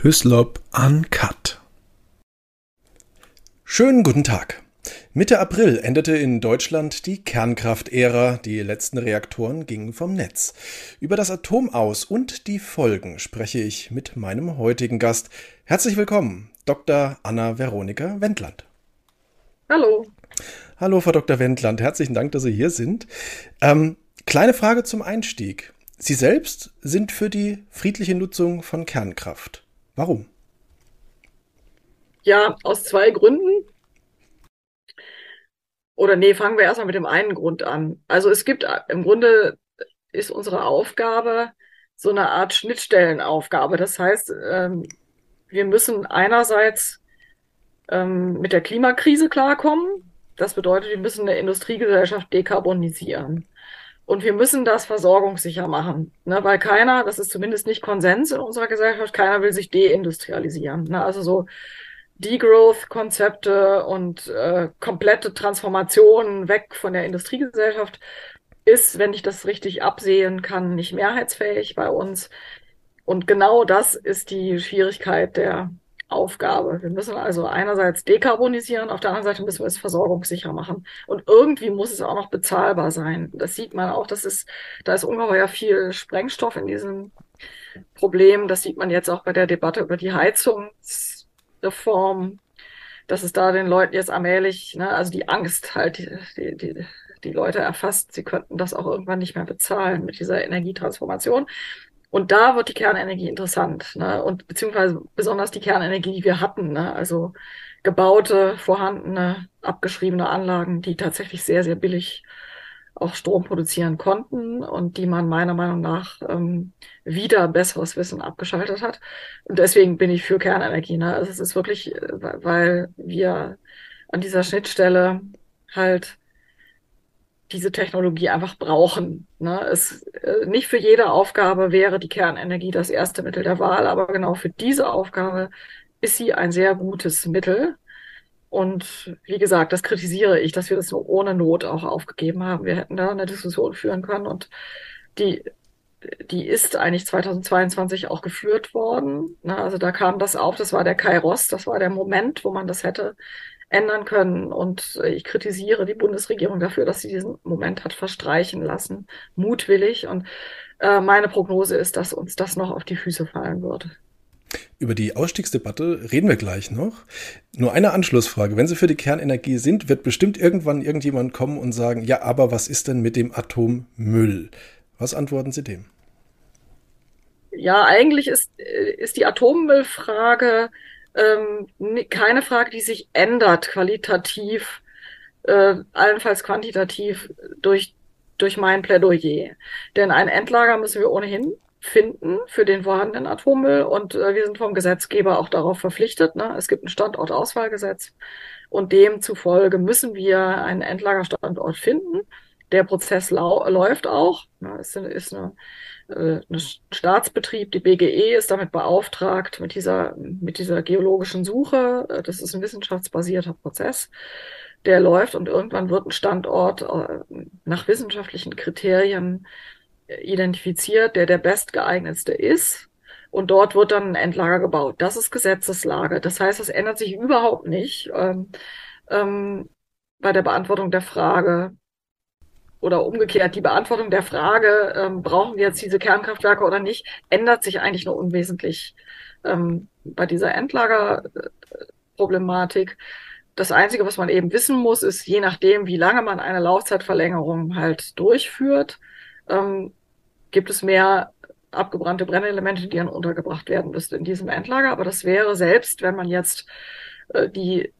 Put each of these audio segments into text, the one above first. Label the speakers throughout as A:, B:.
A: Hyslop Uncut. Schönen guten Tag. Mitte April endete in Deutschland die Kernkraftära, die letzten Reaktoren gingen vom Netz. Über das Atom aus und die Folgen spreche ich mit meinem heutigen Gast. Herzlich willkommen, Dr. Anna Veronika Wendland.
B: Hallo.
A: Hallo, Frau Dr. Wendland, herzlichen Dank, dass Sie hier sind. Ähm, kleine Frage zum Einstieg. Sie selbst sind für die friedliche Nutzung von Kernkraft. Warum?
B: Ja, aus zwei Gründen. Oder nee, fangen wir erstmal mit dem einen Grund an. Also es gibt im Grunde ist unsere Aufgabe so eine Art Schnittstellenaufgabe. Das heißt, ähm, wir müssen einerseits ähm, mit der Klimakrise klarkommen. Das bedeutet, wir müssen eine Industriegesellschaft dekarbonisieren. Und wir müssen das versorgungssicher machen, ne? weil keiner, das ist zumindest nicht Konsens in unserer Gesellschaft, keiner will sich deindustrialisieren. Ne? Also so Degrowth-Konzepte und äh, komplette Transformationen weg von der Industriegesellschaft ist, wenn ich das richtig absehen kann, nicht mehrheitsfähig bei uns. Und genau das ist die Schwierigkeit der Aufgabe. Wir müssen also einerseits dekarbonisieren, auf der anderen Seite müssen wir es versorgungssicher machen. Und irgendwie muss es auch noch bezahlbar sein. Das sieht man auch, das ist, da ist ungeheuer viel Sprengstoff in diesem Problem. Das sieht man jetzt auch bei der Debatte über die Heizungsreform, dass es da den Leuten jetzt allmählich, ne, also die Angst halt, die, die, die Leute erfasst, sie könnten das auch irgendwann nicht mehr bezahlen mit dieser Energietransformation. Und da wird die Kernenergie interessant, ne? Und beziehungsweise besonders die Kernenergie, die wir hatten, ne? Also gebaute, vorhandene, abgeschriebene Anlagen, die tatsächlich sehr, sehr billig auch Strom produzieren konnten und die man meiner Meinung nach ähm, wieder besseres Wissen abgeschaltet hat. Und deswegen bin ich für Kernenergie. Ne? Also es ist wirklich, äh, weil wir an dieser Schnittstelle halt diese Technologie einfach brauchen. Ne? Es, äh, nicht für jede Aufgabe wäre die Kernenergie das erste Mittel der Wahl, aber genau für diese Aufgabe ist sie ein sehr gutes Mittel. Und wie gesagt, das kritisiere ich, dass wir das nur ohne Not auch aufgegeben haben. Wir hätten da eine Diskussion führen können und die, die ist eigentlich 2022 auch geführt worden. Ne? Also da kam das auf, das war der Kairos, das war der Moment, wo man das hätte ändern können. Und ich kritisiere die Bundesregierung dafür, dass sie diesen Moment hat verstreichen lassen, mutwillig. Und äh, meine Prognose ist, dass uns das noch auf die Füße fallen wird.
A: Über die Ausstiegsdebatte reden wir gleich noch. Nur eine Anschlussfrage. Wenn Sie für die Kernenergie sind, wird bestimmt irgendwann irgendjemand kommen und sagen, ja, aber was ist denn mit dem Atommüll? Was antworten Sie dem?
B: Ja, eigentlich ist, äh, ist die Atommüllfrage ähm, keine Frage, die sich ändert qualitativ, äh, allenfalls quantitativ durch, durch mein Plädoyer. Denn ein Endlager müssen wir ohnehin finden für den vorhandenen Atommüll und äh, wir sind vom Gesetzgeber auch darauf verpflichtet. Ne? Es gibt ein Standortauswahlgesetz und demzufolge müssen wir einen Endlagerstandort finden. Der Prozess läuft auch. Ne? Es ist eine äh, ein Staatsbetrieb, die BGE, ist damit beauftragt mit dieser, mit dieser geologischen Suche. Äh, das ist ein wissenschaftsbasierter Prozess, der läuft und irgendwann wird ein Standort äh, nach wissenschaftlichen Kriterien identifiziert, der der bestgeeignetste ist. Und dort wird dann ein Endlager gebaut. Das ist Gesetzeslage. Das heißt, es ändert sich überhaupt nicht ähm, ähm, bei der Beantwortung der Frage, oder umgekehrt, die Beantwortung der Frage, ähm, brauchen wir jetzt diese Kernkraftwerke oder nicht, ändert sich eigentlich nur unwesentlich ähm, bei dieser Endlagerproblematik. Das Einzige, was man eben wissen muss, ist, je nachdem, wie lange man eine Laufzeitverlängerung halt durchführt, ähm, gibt es mehr abgebrannte Brennelemente, die dann untergebracht werden müssten in diesem Endlager. Aber das wäre selbst, wenn man jetzt äh, die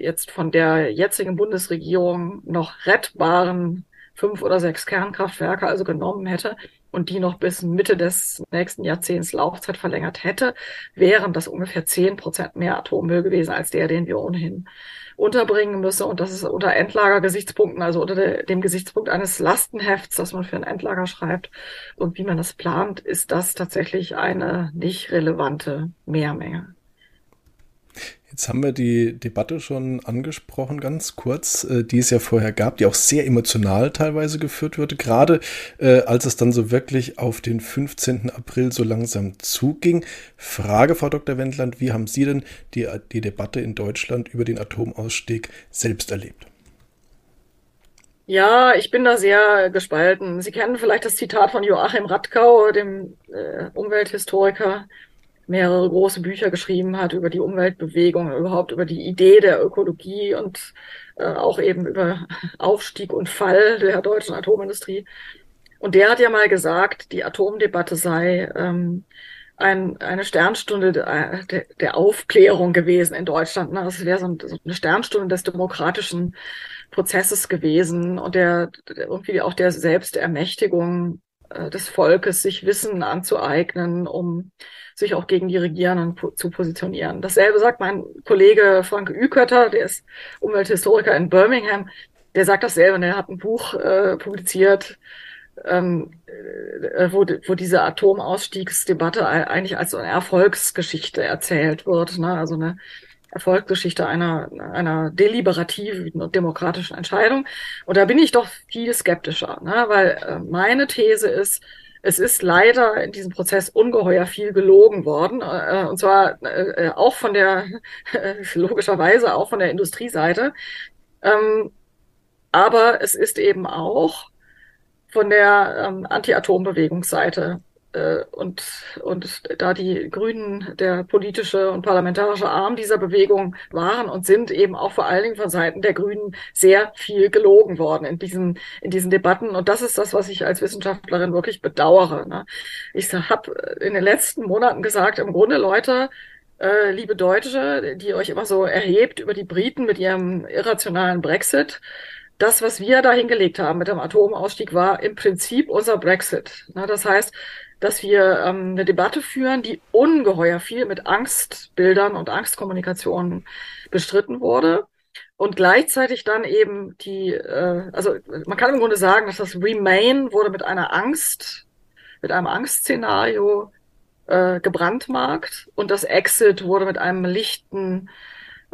B: jetzt von der jetzigen Bundesregierung noch rettbaren fünf oder sechs Kernkraftwerke also genommen hätte und die noch bis Mitte des nächsten Jahrzehnts Laufzeit verlängert hätte, wären das ungefähr zehn Prozent mehr Atommüll gewesen als der, den wir ohnehin unterbringen müssen. Und das ist unter Endlagergesichtspunkten, also unter de, dem Gesichtspunkt eines Lastenhefts, das man für ein Endlager schreibt und wie man das plant, ist das tatsächlich eine nicht relevante Mehrmenge.
A: Jetzt haben wir die Debatte schon angesprochen, ganz kurz, äh, die es ja vorher gab, die auch sehr emotional teilweise geführt wurde, gerade äh, als es dann so wirklich auf den 15. April so langsam zuging. Frage, Frau Dr. Wendland, wie haben Sie denn die, die Debatte in Deutschland über den Atomausstieg selbst erlebt?
B: Ja, ich bin da sehr gespalten. Sie kennen vielleicht das Zitat von Joachim Radkau, dem äh, Umwelthistoriker, mehrere große Bücher geschrieben hat über die Umweltbewegung, überhaupt über die Idee der Ökologie und äh, auch eben über Aufstieg und Fall der deutschen Atomindustrie. Und der hat ja mal gesagt, die Atomdebatte sei ähm, ein, eine Sternstunde der, der, Aufklärung gewesen in Deutschland. Ne? Es wäre so, so eine Sternstunde des demokratischen Prozesses gewesen und der irgendwie auch der Selbstermächtigung des Volkes, sich Wissen anzueignen, um sich auch gegen die Regierenden po zu positionieren. Dasselbe sagt mein Kollege Frank Ükötter, der ist Umwelthistoriker in Birmingham, der sagt dasselbe und er hat ein Buch äh, publiziert, ähm, äh, wo, wo diese Atomausstiegsdebatte eigentlich als so eine Erfolgsgeschichte erzählt wird. Ne? Also eine Erfolgsgeschichte einer, einer deliberativen und demokratischen Entscheidung. Und da bin ich doch viel skeptischer, ne? weil äh, meine These ist, es ist leider in diesem Prozess ungeheuer viel gelogen worden, äh, und zwar äh, auch von der, logischerweise auch von der Industrieseite. Ähm, aber es ist eben auch von der ähm, Anti-Atom-Bewegungsseite äh, und, und da die Grünen der politische und parlamentarische Arm dieser Bewegung waren und sind eben auch vor allen Dingen von Seiten der Grünen sehr viel gelogen worden in diesen, in diesen Debatten. Und das ist das, was ich als Wissenschaftlerin wirklich bedauere. Ne? Ich habe in den letzten Monaten gesagt, im Grunde Leute, äh, liebe Deutsche, die euch immer so erhebt über die Briten mit ihrem irrationalen Brexit, das, was wir da hingelegt haben mit dem Atomausstieg, war im Prinzip unser Brexit. Na, das heißt, dass wir ähm, eine Debatte führen, die ungeheuer viel mit Angstbildern und Angstkommunikationen bestritten wurde. Und gleichzeitig dann eben die, äh, also man kann im Grunde sagen, dass das Remain wurde mit einer Angst, mit einem Angstszenario äh, gebrandmarkt und das Exit wurde mit einem lichten,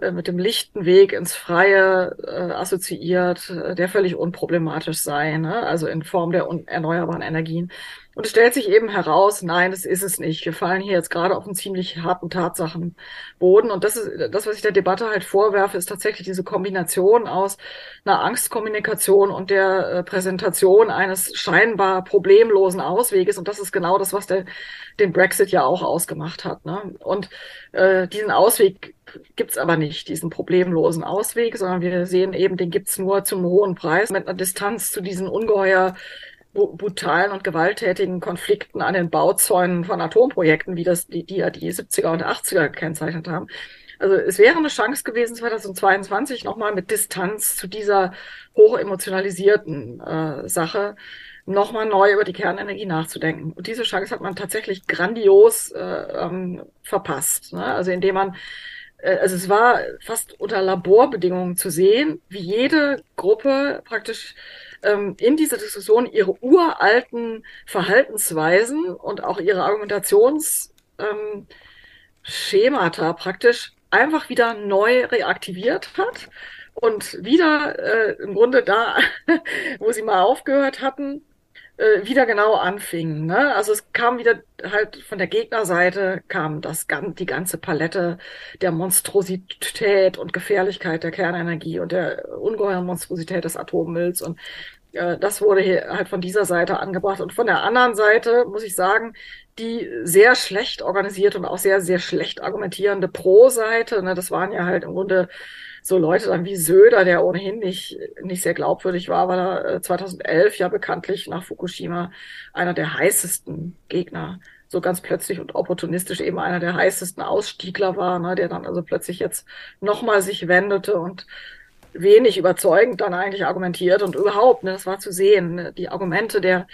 B: äh, mit dem lichten Weg ins Freie äh, assoziiert, äh, der völlig unproblematisch sei, ne? also in Form der erneuerbaren Energien. Und es stellt sich eben heraus, nein, das ist es nicht. Wir fallen hier jetzt gerade auf einen ziemlich harten Tatsachenboden. Und das ist das, was ich der Debatte halt vorwerfe, ist tatsächlich diese Kombination aus einer Angstkommunikation und der äh, Präsentation eines scheinbar problemlosen Ausweges. Und das ist genau das, was der, den Brexit ja auch ausgemacht hat. Ne? Und äh, diesen Ausweg gibt's aber nicht, diesen problemlosen Ausweg, sondern wir sehen eben, den gibt's nur zum hohen Preis mit einer Distanz zu diesen ungeheuer brutalen und gewalttätigen Konflikten an den Bauzäunen von Atomprojekten, wie das die, die ja die 70er und 80er gekennzeichnet haben. Also es wäre eine Chance gewesen, 2022 nochmal mit Distanz zu dieser hochemotionalisierten äh, Sache nochmal neu über die Kernenergie nachzudenken. Und diese Chance hat man tatsächlich grandios äh, ähm, verpasst. Ne? Also indem man äh, also es war fast unter Laborbedingungen zu sehen, wie jede Gruppe praktisch ähm, in dieser Diskussion ihre uralten Verhaltensweisen und auch ihre Argumentationsschemata ähm, praktisch einfach wieder neu reaktiviert hat und wieder äh, im Grunde da, wo sie mal aufgehört hatten, äh, wieder genau anfingen. Ne? Also es kam wieder halt von der Gegnerseite kam das die ganze Palette der Monstrosität und Gefährlichkeit der Kernenergie und der ungeheuren Monstrosität des Atommülls und äh, das wurde hier halt von dieser Seite angebracht. Und von der anderen Seite muss ich sagen, die sehr schlecht organisierte und auch sehr, sehr schlecht argumentierende Pro-Seite, ne, das waren ja halt im Grunde so Leute dann wie Söder, der ohnehin nicht, nicht sehr glaubwürdig war, weil er 2011 äh, ja bekanntlich nach Fukushima einer der heißesten Gegner so ganz plötzlich und opportunistisch eben einer der heißesten Ausstiegler war, ne, der dann also plötzlich jetzt nochmal sich wendete und wenig überzeugend dann eigentlich argumentiert und überhaupt, ne, das war zu sehen, ne, die Argumente der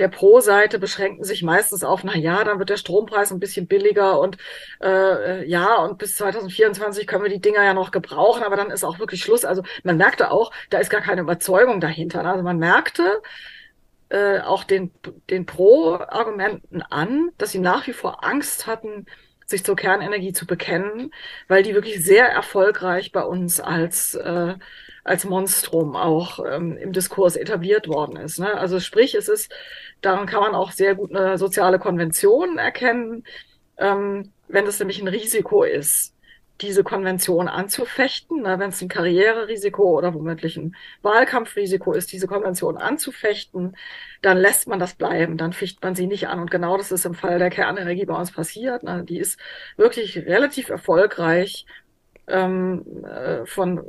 B: der Pro-Seite beschränken sich meistens auf, na ja, dann wird der Strompreis ein bisschen billiger und äh, ja, und bis 2024 können wir die Dinger ja noch gebrauchen, aber dann ist auch wirklich Schluss. Also man merkte auch, da ist gar keine Überzeugung dahinter. Also man merkte äh, auch den, den Pro-Argumenten an, dass sie nach wie vor Angst hatten, sich zur Kernenergie zu bekennen, weil die wirklich sehr erfolgreich bei uns als äh, als Monstrum auch ähm, im Diskurs etabliert worden ist. Ne? Also sprich, es ist, daran kann man auch sehr gut eine soziale Konvention erkennen, ähm, wenn es nämlich ein Risiko ist diese Konvention anzufechten, ne, wenn es ein Karriererisiko oder womöglich ein Wahlkampfrisiko ist, diese Konvention anzufechten, dann lässt man das bleiben, dann ficht man sie nicht an. Und genau das ist im Fall der Kernenergie bei uns passiert. Ne. Die ist wirklich relativ erfolgreich ähm, äh, von,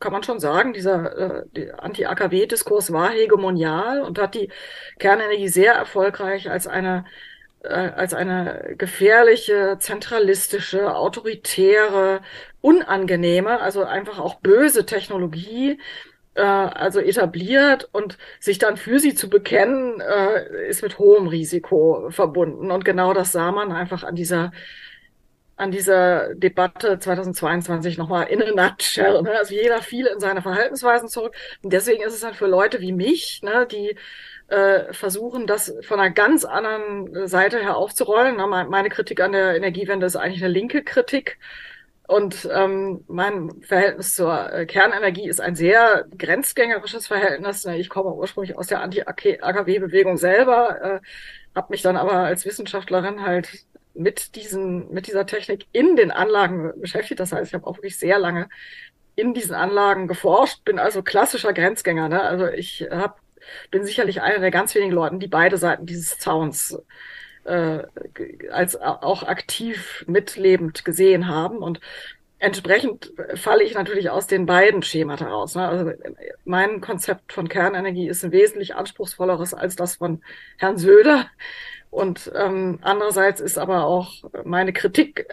B: kann man schon sagen, dieser äh, Anti-AKW-Diskurs war hegemonial und hat die Kernenergie sehr erfolgreich als eine äh, als eine gefährliche, zentralistische, autoritäre, unangenehme, also einfach auch böse Technologie äh, also etabliert und sich dann für sie zu bekennen, äh, ist mit hohem Risiko verbunden. Und genau das sah man einfach an dieser an dieser Debatte 2022 nochmal in a nutshell. Ne? Also jeder fiel in seine Verhaltensweisen zurück. Und deswegen ist es dann für Leute wie mich, ne, die äh, versuchen, das von einer ganz anderen Seite her aufzurollen. Meine Kritik an der Energiewende ist eigentlich eine linke Kritik. Und ähm, mein Verhältnis zur äh, Kernenergie ist ein sehr grenzgängerisches Verhältnis. Ich komme ursprünglich aus der Anti-AKW-Bewegung selber, äh, habe mich dann aber als Wissenschaftlerin halt mit diesen, mit dieser Technik in den Anlagen beschäftigt. Das heißt, ich habe auch wirklich sehr lange in diesen Anlagen geforscht, bin also klassischer Grenzgänger. Ne? Also ich hab, bin sicherlich einer der ganz wenigen Leuten, die beide Seiten dieses Zauns äh, als auch aktiv mitlebend gesehen haben. Und entsprechend falle ich natürlich aus den beiden Schemata raus. Ne? Also mein Konzept von Kernenergie ist ein wesentlich anspruchsvolleres als das von Herrn Söder. Und ähm, andererseits ist aber auch meine Kritik,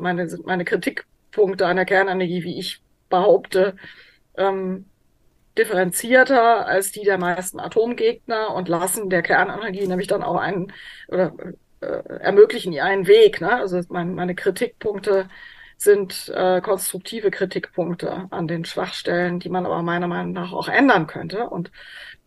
B: meine, meine Kritikpunkte an der Kernenergie, wie ich behaupte, ähm, differenzierter als die der meisten Atomgegner und lassen der Kernenergie nämlich dann auch einen oder äh, ermöglichen ihr einen Weg. Ne? Also mein, meine Kritikpunkte sind äh, konstruktive Kritikpunkte an den Schwachstellen, die man aber meiner Meinung nach auch ändern könnte. Und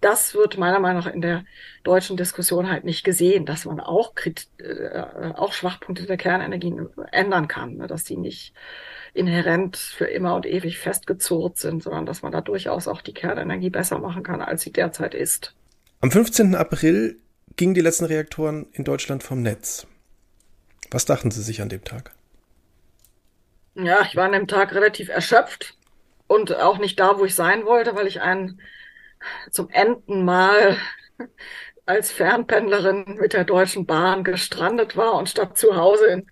B: das wird meiner Meinung nach in der deutschen Diskussion halt nicht gesehen, dass man auch, äh, auch Schwachpunkte der Kernenergien ändern kann, ne? dass die nicht inhärent für immer und ewig festgezurrt sind, sondern dass man da durchaus auch die Kernenergie besser machen kann, als sie derzeit ist.
A: Am 15. April gingen die letzten Reaktoren in Deutschland vom Netz. Was dachten Sie sich an dem Tag?
B: Ja, ich war an dem Tag relativ erschöpft und auch nicht da, wo ich sein wollte, weil ich einen zum enden Mal als Fernpendlerin mit der Deutschen Bahn gestrandet war und statt zu Hause in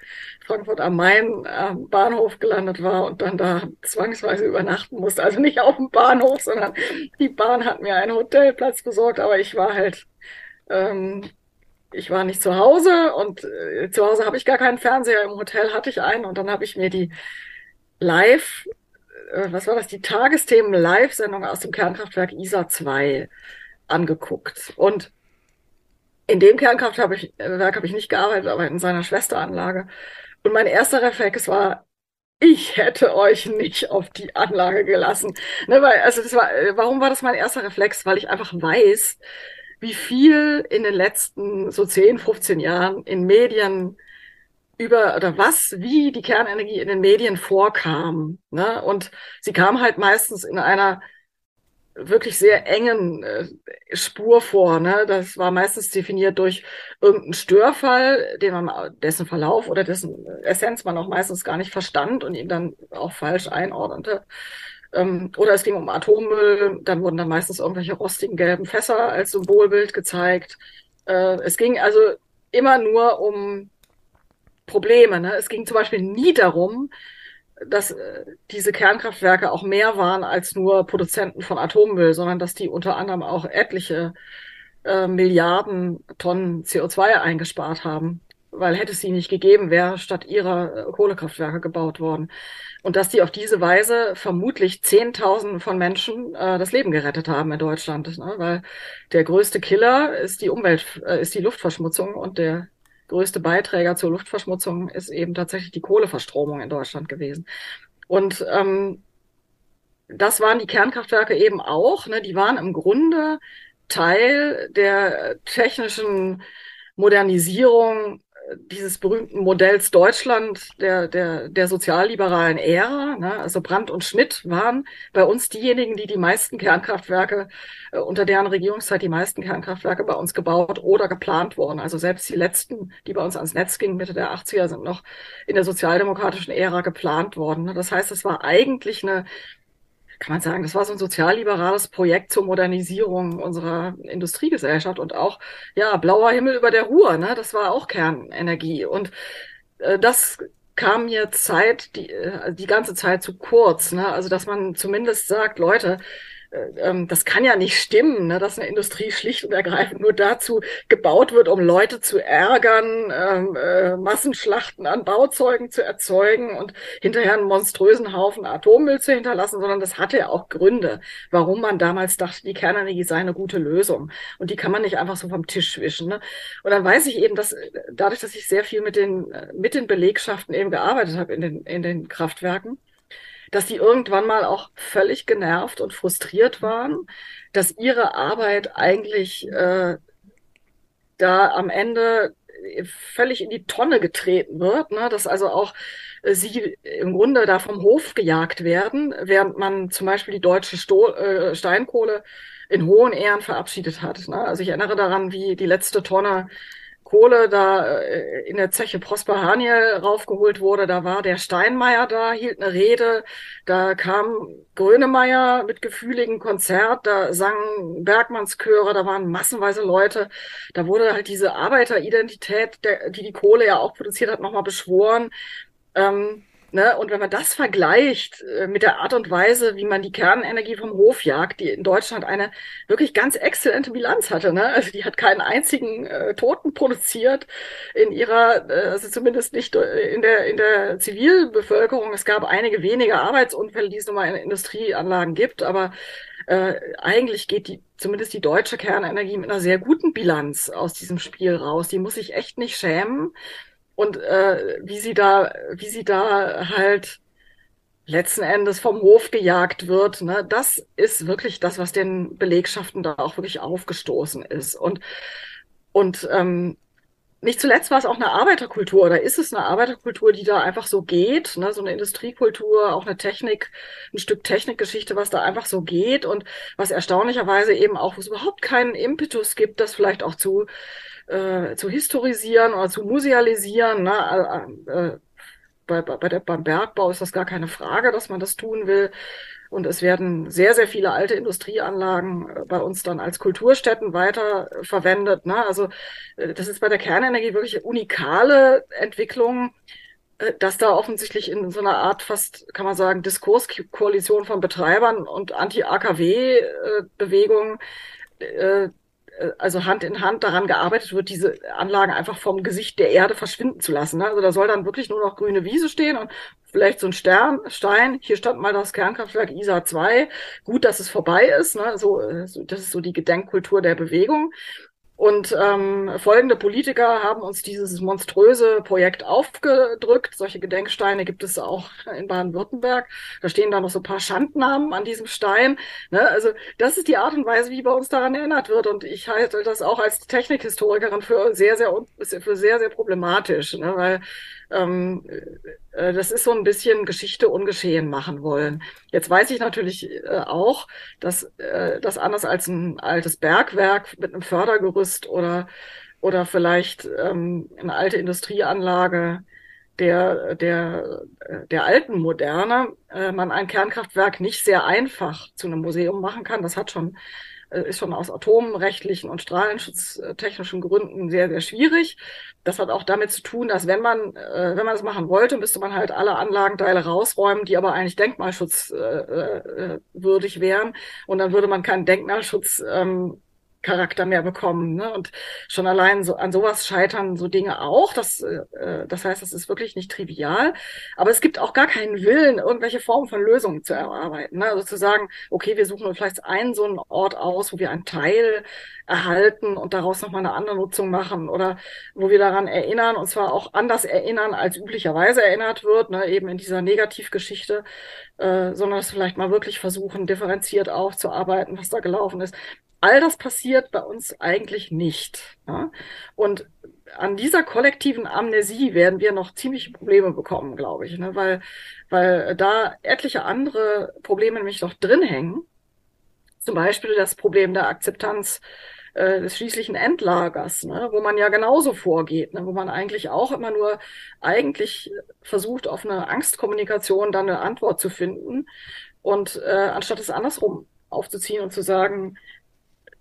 B: Frankfurt am Main am Bahnhof gelandet war und dann da zwangsweise übernachten musste. Also nicht auf dem Bahnhof, sondern die Bahn hat mir einen Hotelplatz besorgt, aber ich war halt, ähm, ich war nicht zu Hause und äh, zu Hause habe ich gar keinen Fernseher, im Hotel hatte ich einen und dann habe ich mir die live äh, was war das, die Tagesthemen-Live-Sendung aus dem Kernkraftwerk ISA 2 angeguckt. Und in dem Kernkraftwerk habe ich, äh, habe ich nicht gearbeitet, aber in seiner Schwesteranlage. Und mein erster Reflex war, ich hätte euch nicht auf die Anlage gelassen. Ne, weil, also das war, äh, warum war das mein erster Reflex? Weil ich einfach weiß, wie viel in den letzten so 10, 15 Jahren in Medien über oder was, wie die Kernenergie in den Medien vorkam. Ne? Und sie kam halt meistens in einer wirklich sehr engen äh, Spur vor. Ne? Das war meistens definiert durch irgendeinen Störfall, den man, dessen Verlauf oder dessen Essenz man auch meistens gar nicht verstand und ihn dann auch falsch einordnete. Ähm, oder es ging um Atommüll, dann wurden dann meistens irgendwelche rostigen gelben Fässer als Symbolbild gezeigt. Äh, es ging also immer nur um Probleme. Ne? Es ging zum Beispiel nie darum, dass äh, diese Kernkraftwerke auch mehr waren als nur Produzenten von Atommüll, sondern dass die unter anderem auch etliche äh, Milliarden Tonnen CO2 eingespart haben. Weil hätte es sie nicht gegeben, wäre statt ihrer äh, Kohlekraftwerke gebaut worden. Und dass die auf diese Weise vermutlich Zehntausende von Menschen äh, das Leben gerettet haben in Deutschland. Ne? Weil der größte Killer ist die Umwelt, äh, ist die Luftverschmutzung und der größte Beiträger zur Luftverschmutzung ist eben tatsächlich die Kohleverstromung in Deutschland gewesen. Und ähm, das waren die Kernkraftwerke eben auch. Ne? Die waren im Grunde Teil der technischen Modernisierung dieses berühmten Modells Deutschland der, der, der sozialliberalen Ära. Ne? Also Brandt und Schmidt waren bei uns diejenigen, die die meisten Kernkraftwerke, äh, unter deren Regierungszeit die meisten Kernkraftwerke bei uns gebaut oder geplant wurden. Also selbst die letzten, die bei uns ans Netz gingen, Mitte der 80er, sind noch in der sozialdemokratischen Ära geplant worden. Ne? Das heißt, es war eigentlich eine kann man sagen, das war so ein sozialliberales Projekt zur Modernisierung unserer Industriegesellschaft und auch, ja, blauer Himmel über der Ruhr, ne? Das war auch Kernenergie. Und äh, das kam mir Zeit, die, äh, die ganze Zeit zu kurz, ne? Also, dass man zumindest sagt, Leute, das kann ja nicht stimmen, ne, dass eine Industrie schlicht und ergreifend nur dazu gebaut wird, um Leute zu ärgern, ähm, äh, Massenschlachten an Bauzeugen zu erzeugen und hinterher einen monströsen Haufen Atommüll zu hinterlassen, sondern das hatte ja auch Gründe, warum man damals dachte, die Kernenergie sei eine gute Lösung. Und die kann man nicht einfach so vom Tisch wischen. Ne? Und dann weiß ich eben, dass dadurch, dass ich sehr viel mit den, mit den Belegschaften eben gearbeitet habe in den, in den Kraftwerken, dass die irgendwann mal auch völlig genervt und frustriert waren, dass ihre Arbeit eigentlich äh, da am Ende völlig in die Tonne getreten wird, ne? dass also auch äh, sie im Grunde da vom Hof gejagt werden, während man zum Beispiel die deutsche Sto äh, Steinkohle in hohen Ehren verabschiedet hat. Ne? Also ich erinnere daran, wie die letzte Tonne Kohle da äh, in der Zeche Prosper Haniel raufgeholt wurde, da war der Steinmeier da, hielt eine Rede, da kam Grönemeyer mit gefühligen Konzert, da sangen Bergmannschöre, da waren massenweise Leute, da wurde halt diese Arbeiteridentität, der, die die Kohle ja auch produziert hat, nochmal beschworen. Ähm, Ne? Und wenn man das vergleicht äh, mit der Art und Weise, wie man die Kernenergie vom Hof jagt, die in Deutschland eine wirklich ganz exzellente Bilanz hatte. Ne? Also die hat keinen einzigen äh, Toten produziert in ihrer, äh, also zumindest nicht äh, in der, in der Zivilbevölkerung. Es gab einige wenige Arbeitsunfälle, die es nun mal in Industrieanlagen gibt, aber äh, eigentlich geht die, zumindest die deutsche Kernenergie mit einer sehr guten Bilanz aus diesem Spiel raus. Die muss sich echt nicht schämen und äh, wie sie da, wie sie da halt letzten Endes vom Hof gejagt wird, ne, das ist wirklich das, was den Belegschaften da auch wirklich aufgestoßen ist. Und, und ähm, nicht zuletzt war es auch eine Arbeiterkultur oder ist es eine Arbeiterkultur, die da einfach so geht, ne? so eine Industriekultur, auch eine Technik, ein Stück Technikgeschichte, was da einfach so geht und was erstaunlicherweise eben auch, wo es überhaupt keinen Impetus gibt, das vielleicht auch zu äh, zu historisieren oder zu musealisieren. Ne? Äh, äh, bei, bei der, beim Bergbau ist das gar keine Frage, dass man das tun will. Und es werden sehr, sehr viele alte Industrieanlagen äh, bei uns dann als Kulturstätten weiter verwendet. Ne? Also äh, das ist bei der Kernenergie wirklich unikale Entwicklung, dass da offensichtlich in so einer Art fast, kann man sagen, Diskurskoalition von Betreibern und Anti-AKW-Bewegungen äh, also Hand in Hand daran gearbeitet wird, diese Anlagen einfach vom Gesicht der Erde verschwinden zu lassen. Ne? Also da soll dann wirklich nur noch grüne Wiese stehen und vielleicht so ein Stern, Stein. Hier stand mal das Kernkraftwerk ISA 2. Gut, dass es vorbei ist. Ne? Äh, so, das ist so die Gedenkkultur der Bewegung. Und ähm, folgende Politiker haben uns dieses monströse Projekt aufgedrückt. Solche Gedenksteine gibt es auch in Baden-Württemberg. Da stehen da noch so ein paar Schandnamen an diesem Stein. Ne? Also das ist die Art und Weise, wie bei uns daran erinnert wird. Und ich halte das auch als Technikhistorikerin für sehr, sehr, für sehr, sehr problematisch, ne? weil ähm, äh, das ist so ein bisschen Geschichte ungeschehen machen wollen. Jetzt weiß ich natürlich äh, auch, dass äh, das anders als ein altes Bergwerk mit einem Fördergerüst oder oder vielleicht ähm, eine alte Industrieanlage der der der alten Moderne äh, man ein Kernkraftwerk nicht sehr einfach zu einem Museum machen kann. Das hat schon äh, ist schon aus atomrechtlichen und strahlenschutztechnischen Gründen sehr, sehr schwierig. Das hat auch damit zu tun, dass wenn man, äh, wenn man das machen wollte, müsste man halt alle Anlagenteile rausräumen, die aber eigentlich denkmalschutzwürdig äh, wären. Und dann würde man keinen Denkmalschutz ähm, Charakter mehr bekommen. Ne? Und schon allein so an sowas scheitern so Dinge auch. Das, äh, das heißt, das ist wirklich nicht trivial. Aber es gibt auch gar keinen Willen, irgendwelche Formen von Lösungen zu erarbeiten. Ne? Also zu sagen, okay, wir suchen vielleicht einen so einen Ort aus, wo wir einen Teil erhalten und daraus nochmal eine andere Nutzung machen oder wo wir daran erinnern und zwar auch anders erinnern, als üblicherweise erinnert wird, ne? eben in dieser Negativgeschichte, äh, sondern es vielleicht mal wirklich versuchen, differenziert aufzuarbeiten, was da gelaufen ist. All das passiert bei uns eigentlich nicht. Ja? Und an dieser kollektiven Amnesie werden wir noch ziemliche Probleme bekommen, glaube ich, ne? weil, weil da etliche andere Probleme nämlich noch drin hängen. Zum Beispiel das Problem der Akzeptanz äh, des schließlichen Endlagers, ne? wo man ja genauso vorgeht, ne? wo man eigentlich auch immer nur eigentlich versucht, auf eine Angstkommunikation dann eine Antwort zu finden und äh, anstatt es andersrum aufzuziehen und zu sagen,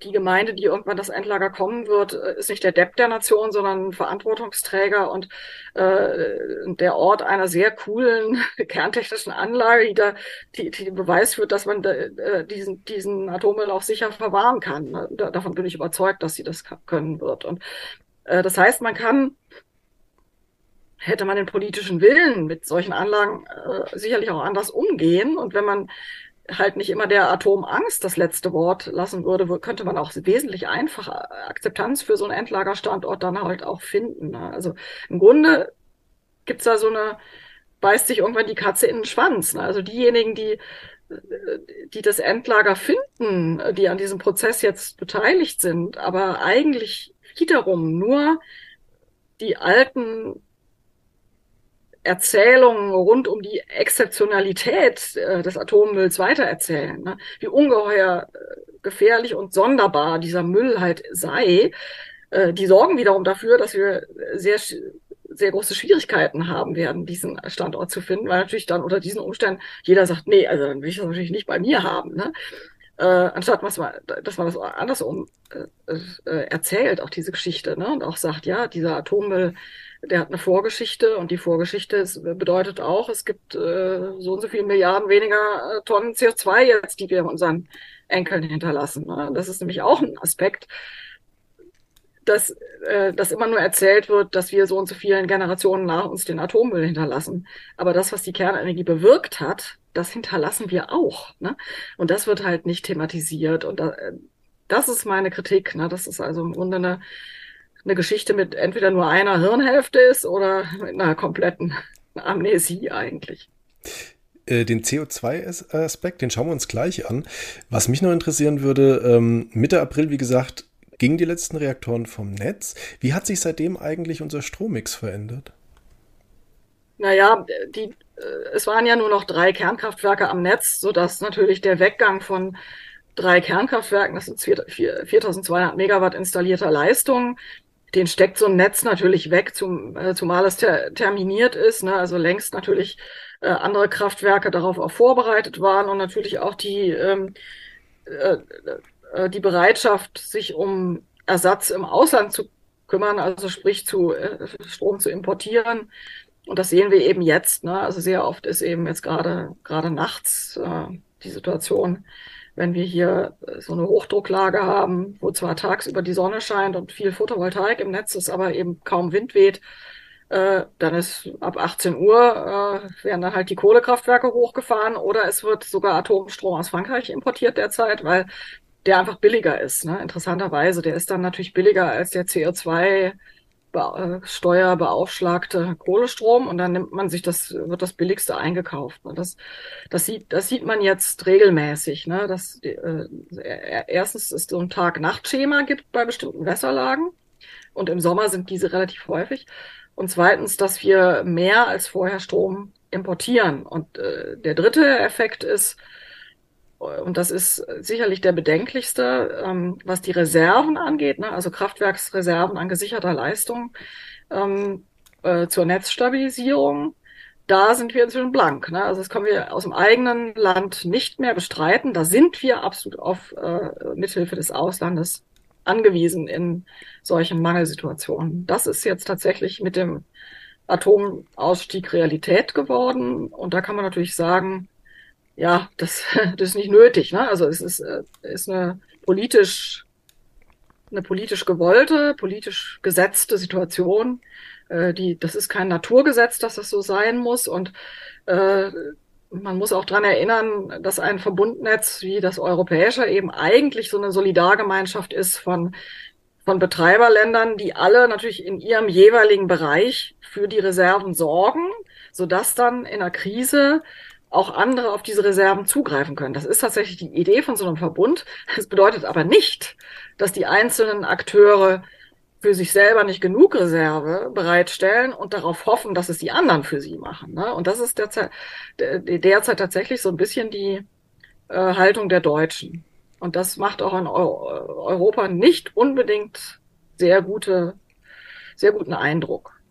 B: die Gemeinde, die irgendwann das Endlager kommen wird, äh, ist nicht der Depp der Nation, sondern ein Verantwortungsträger und äh, der Ort einer sehr coolen kerntechnischen Anlage, die da die, die Beweis führt, dass man äh, diesen, diesen Atommüll auch sicher verwahren kann. Ne? Da, davon bin ich überzeugt, dass sie das können wird. Und äh, das heißt, man kann hätte man den politischen Willen mit solchen Anlagen äh, sicherlich auch anders umgehen. Und wenn man halt nicht immer der Atomangst das letzte Wort lassen würde, könnte man auch wesentlich einfacher Akzeptanz für so einen Endlagerstandort dann halt auch finden. Ne? Also im Grunde gibt's da so eine, beißt sich irgendwann die Katze in den Schwanz. Ne? Also diejenigen, die die das Endlager finden, die an diesem Prozess jetzt beteiligt sind, aber eigentlich wiederum nur die alten Erzählungen rund um die Exzeptionalität äh, des Atommülls weitererzählen, ne? wie ungeheuer äh, gefährlich und sonderbar dieser Müll halt sei, äh, die sorgen wiederum dafür, dass wir sehr sehr große Schwierigkeiten haben werden, diesen Standort zu finden, weil natürlich dann unter diesen Umständen jeder sagt, nee, also dann will ich das natürlich nicht bei mir haben. Ne? Äh, anstatt dass man, dass man das andersrum äh, äh, erzählt, auch diese Geschichte, ne? und auch sagt, ja, dieser Atommüll der hat eine Vorgeschichte und die Vorgeschichte ist, bedeutet auch, es gibt äh, so und so viele Milliarden weniger äh, Tonnen CO2 jetzt, die wir unseren Enkeln hinterlassen. Ne? Das ist nämlich auch ein Aspekt, dass, äh, dass immer nur erzählt wird, dass wir so und so vielen Generationen nach uns den Atommüll hinterlassen. Aber das, was die Kernenergie bewirkt hat, das hinterlassen wir auch. Ne? Und das wird halt nicht thematisiert. Und da, äh, das ist meine Kritik. Ne? Das ist also im Grunde eine eine Geschichte mit entweder nur einer Hirnhälfte ist oder mit einer kompletten Amnesie eigentlich.
A: Äh, den CO2-Aspekt, den schauen wir uns gleich an. Was mich noch interessieren würde, ähm, Mitte April, wie gesagt, gingen die letzten Reaktoren vom Netz. Wie hat sich seitdem eigentlich unser Strommix verändert?
B: Naja, die, äh, es waren ja nur noch drei Kernkraftwerke am Netz, sodass natürlich der Weggang von drei Kernkraftwerken, das sind 4200 Megawatt installierter Leistung, den steckt so ein Netz natürlich weg, zum, äh, zumal es ter terminiert ist. Ne? Also längst natürlich äh, andere Kraftwerke darauf auch vorbereitet waren und natürlich auch die, ähm, äh, äh, die Bereitschaft, sich um Ersatz im Ausland zu kümmern, also sprich zu äh, Strom zu importieren. Und das sehen wir eben jetzt. Ne? Also sehr oft ist eben jetzt gerade gerade nachts äh, die Situation, wenn wir hier äh, so eine Hochdrucklage haben, wo zwar tagsüber die Sonne scheint und viel Photovoltaik im Netz ist, aber eben kaum Wind weht, äh, dann ist ab 18 Uhr äh, werden dann halt die Kohlekraftwerke hochgefahren oder es wird sogar Atomstrom aus Frankreich importiert derzeit, weil der einfach billiger ist. Ne? Interessanterweise, der ist dann natürlich billiger als der CO2 äh, steuerbeaufschlagte Kohlestrom und dann nimmt man sich das, wird das billigste eingekauft. Das, das sieht, das sieht man jetzt regelmäßig, ne? Dass äh, erstens es so ein Tag-Nacht-Schema gibt bei bestimmten Wässerlagen und im Sommer sind diese relativ häufig. Und zweitens, dass wir mehr als vorher Strom importieren. Und äh, der dritte Effekt ist, und das ist sicherlich der bedenklichste, ähm, was die Reserven angeht, ne? also Kraftwerksreserven an gesicherter Leistung ähm, äh, zur Netzstabilisierung. Da sind wir inzwischen blank. Ne? Also das können wir aus dem eigenen Land nicht mehr bestreiten. Da sind wir absolut auf äh, Mithilfe des Auslandes angewiesen in solchen Mangelsituationen. Das ist jetzt tatsächlich mit dem Atomausstieg Realität geworden. Und da kann man natürlich sagen, ja, das, das ist nicht nötig. Ne? Also es ist, äh, ist eine politisch, eine politisch gewollte, politisch gesetzte Situation. Äh, die, das ist kein Naturgesetz, dass das so sein muss. Und äh, man muss auch dran erinnern, dass ein Verbundnetz wie das europäische eben eigentlich so eine Solidargemeinschaft ist von von Betreiberländern, die alle natürlich in ihrem jeweiligen Bereich für die Reserven sorgen, sodass dann in einer Krise auch andere auf diese Reserven zugreifen können. Das ist tatsächlich die Idee von so einem Verbund. Das bedeutet aber nicht, dass die einzelnen Akteure für sich selber nicht genug Reserve bereitstellen und darauf hoffen, dass es die anderen für sie machen. Ne? Und das ist derzeit, derzeit tatsächlich so ein bisschen die äh, Haltung der Deutschen. Und das macht auch in Europa nicht unbedingt sehr gute, sehr guten Eindruck.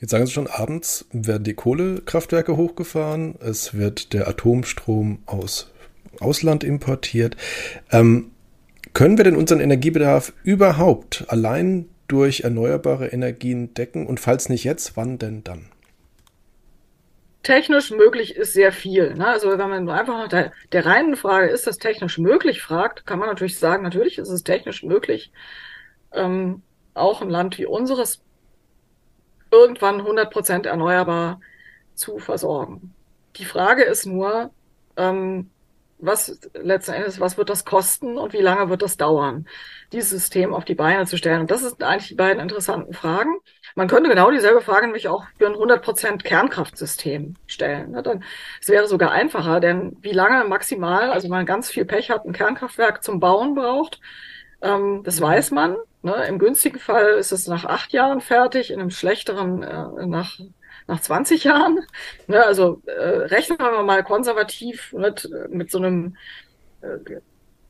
A: Jetzt sagen Sie schon, abends werden die Kohlekraftwerke hochgefahren, es wird der Atomstrom aus Ausland importiert. Ähm, können wir denn unseren Energiebedarf überhaupt allein durch erneuerbare Energien decken? Und falls nicht jetzt, wann denn dann?
B: Technisch möglich ist sehr viel. Ne? Also wenn man einfach nach der, der reinen Frage, ist das technisch möglich, fragt, kann man natürlich sagen, natürlich ist es technisch möglich, ähm, auch ein Land wie unseres irgendwann 100 Prozent erneuerbar zu versorgen. Die Frage ist nur, ähm, was letzten Endes, was wird das kosten und wie lange wird das dauern, dieses System auf die Beine zu stellen? Und das sind eigentlich die beiden interessanten Fragen. Man könnte genau dieselbe Frage nämlich auch für ein 100% Kernkraftsystem stellen. Ne? Dann, es wäre sogar einfacher, denn wie lange maximal, also man ganz viel Pech hat, ein Kernkraftwerk zum Bauen braucht, ähm, das weiß man. Ne? Im günstigen Fall ist es nach acht Jahren fertig, in einem schlechteren äh, nach nach 20 Jahren. Ne, also äh, rechnen wir mal konservativ mit, mit so einem äh,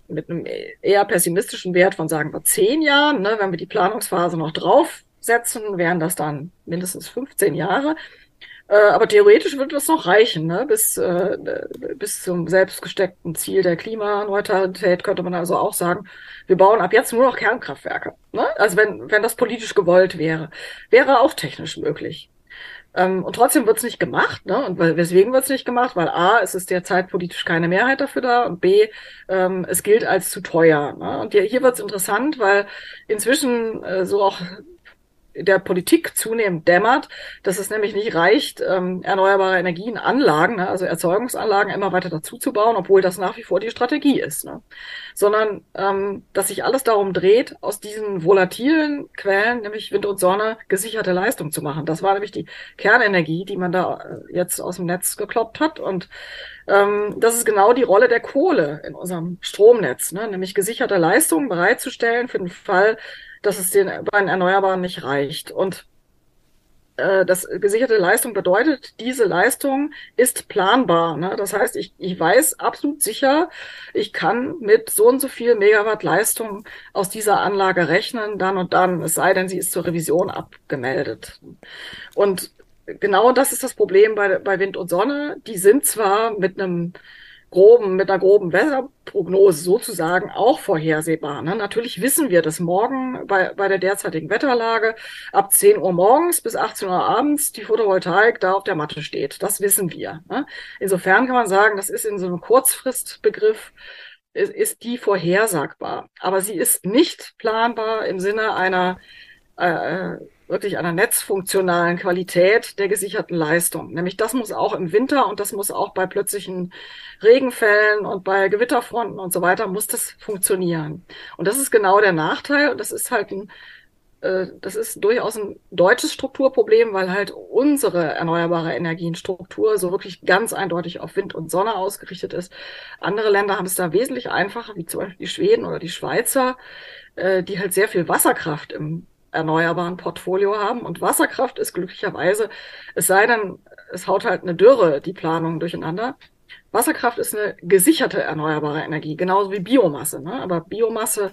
B: mit einem eher pessimistischen Wert von sagen wir zehn Jahren. Ne, wenn wir die Planungsphase noch draufsetzen, wären das dann mindestens 15 Jahre. Äh, aber theoretisch würde das noch reichen, ne? bis, äh, bis zum selbstgesteckten Ziel der Klimaneutralität könnte man also auch sagen, wir bauen ab jetzt nur noch Kernkraftwerke. Ne? Also wenn, wenn das politisch gewollt wäre, wäre auch technisch möglich. Ähm, und trotzdem wird es nicht gemacht. Ne? Und weswegen wird es nicht gemacht? Weil A, es ist derzeit politisch keine Mehrheit dafür da und B, ähm, es gilt als zu teuer. Ne? Und hier, hier wird es interessant, weil inzwischen äh, so auch der Politik zunehmend dämmert, dass es nämlich nicht reicht, ähm, erneuerbare Energienanlagen, ne, also Erzeugungsanlagen immer weiter dazu zu bauen, obwohl das nach wie vor die Strategie ist, ne? sondern ähm, dass sich alles darum dreht, aus diesen volatilen Quellen, nämlich Wind und Sonne, gesicherte Leistung zu machen. Das war nämlich die Kernenergie, die man da äh, jetzt aus dem Netz gekloppt hat und ähm, das ist genau die Rolle der Kohle in unserem Stromnetz, ne? nämlich gesicherte Leistung bereitzustellen für den Fall, dass es den bei den Erneuerbaren nicht reicht. Und äh, das gesicherte Leistung bedeutet, diese Leistung ist planbar. Ne? Das heißt, ich, ich weiß absolut sicher, ich kann mit so und so viel Megawatt Leistung aus dieser Anlage rechnen, dann und dann, es sei denn, sie ist zur Revision abgemeldet. Und genau das ist das Problem bei, bei Wind und Sonne. Die sind zwar mit einem groben, mit einer groben Wetterprognose sozusagen auch vorhersehbar. Ne? Natürlich wissen wir, dass morgen bei, bei der derzeitigen Wetterlage ab 10 Uhr morgens bis 18 Uhr abends die Photovoltaik da auf der Matte steht. Das wissen wir. Ne? Insofern kann man sagen, das ist in so einem Kurzfristbegriff ist, ist die vorhersagbar. Aber sie ist nicht planbar im Sinne einer äh, wirklich einer netzfunktionalen Qualität der gesicherten Leistung. Nämlich das muss auch im Winter und das muss auch bei plötzlichen Regenfällen und bei Gewitterfronten und so weiter muss das funktionieren. Und das ist genau der Nachteil und das ist halt ein äh, das ist durchaus ein deutsches Strukturproblem, weil halt unsere erneuerbare Energienstruktur so wirklich ganz eindeutig auf Wind und Sonne ausgerichtet ist. Andere Länder haben es da wesentlich einfacher, wie zum Beispiel die Schweden oder die Schweizer, äh, die halt sehr viel Wasserkraft im erneuerbaren Portfolio haben. Und Wasserkraft ist glücklicherweise, es sei denn, es haut halt eine Dürre die Planung durcheinander. Wasserkraft ist eine gesicherte erneuerbare Energie, genauso wie Biomasse. Ne? Aber Biomasse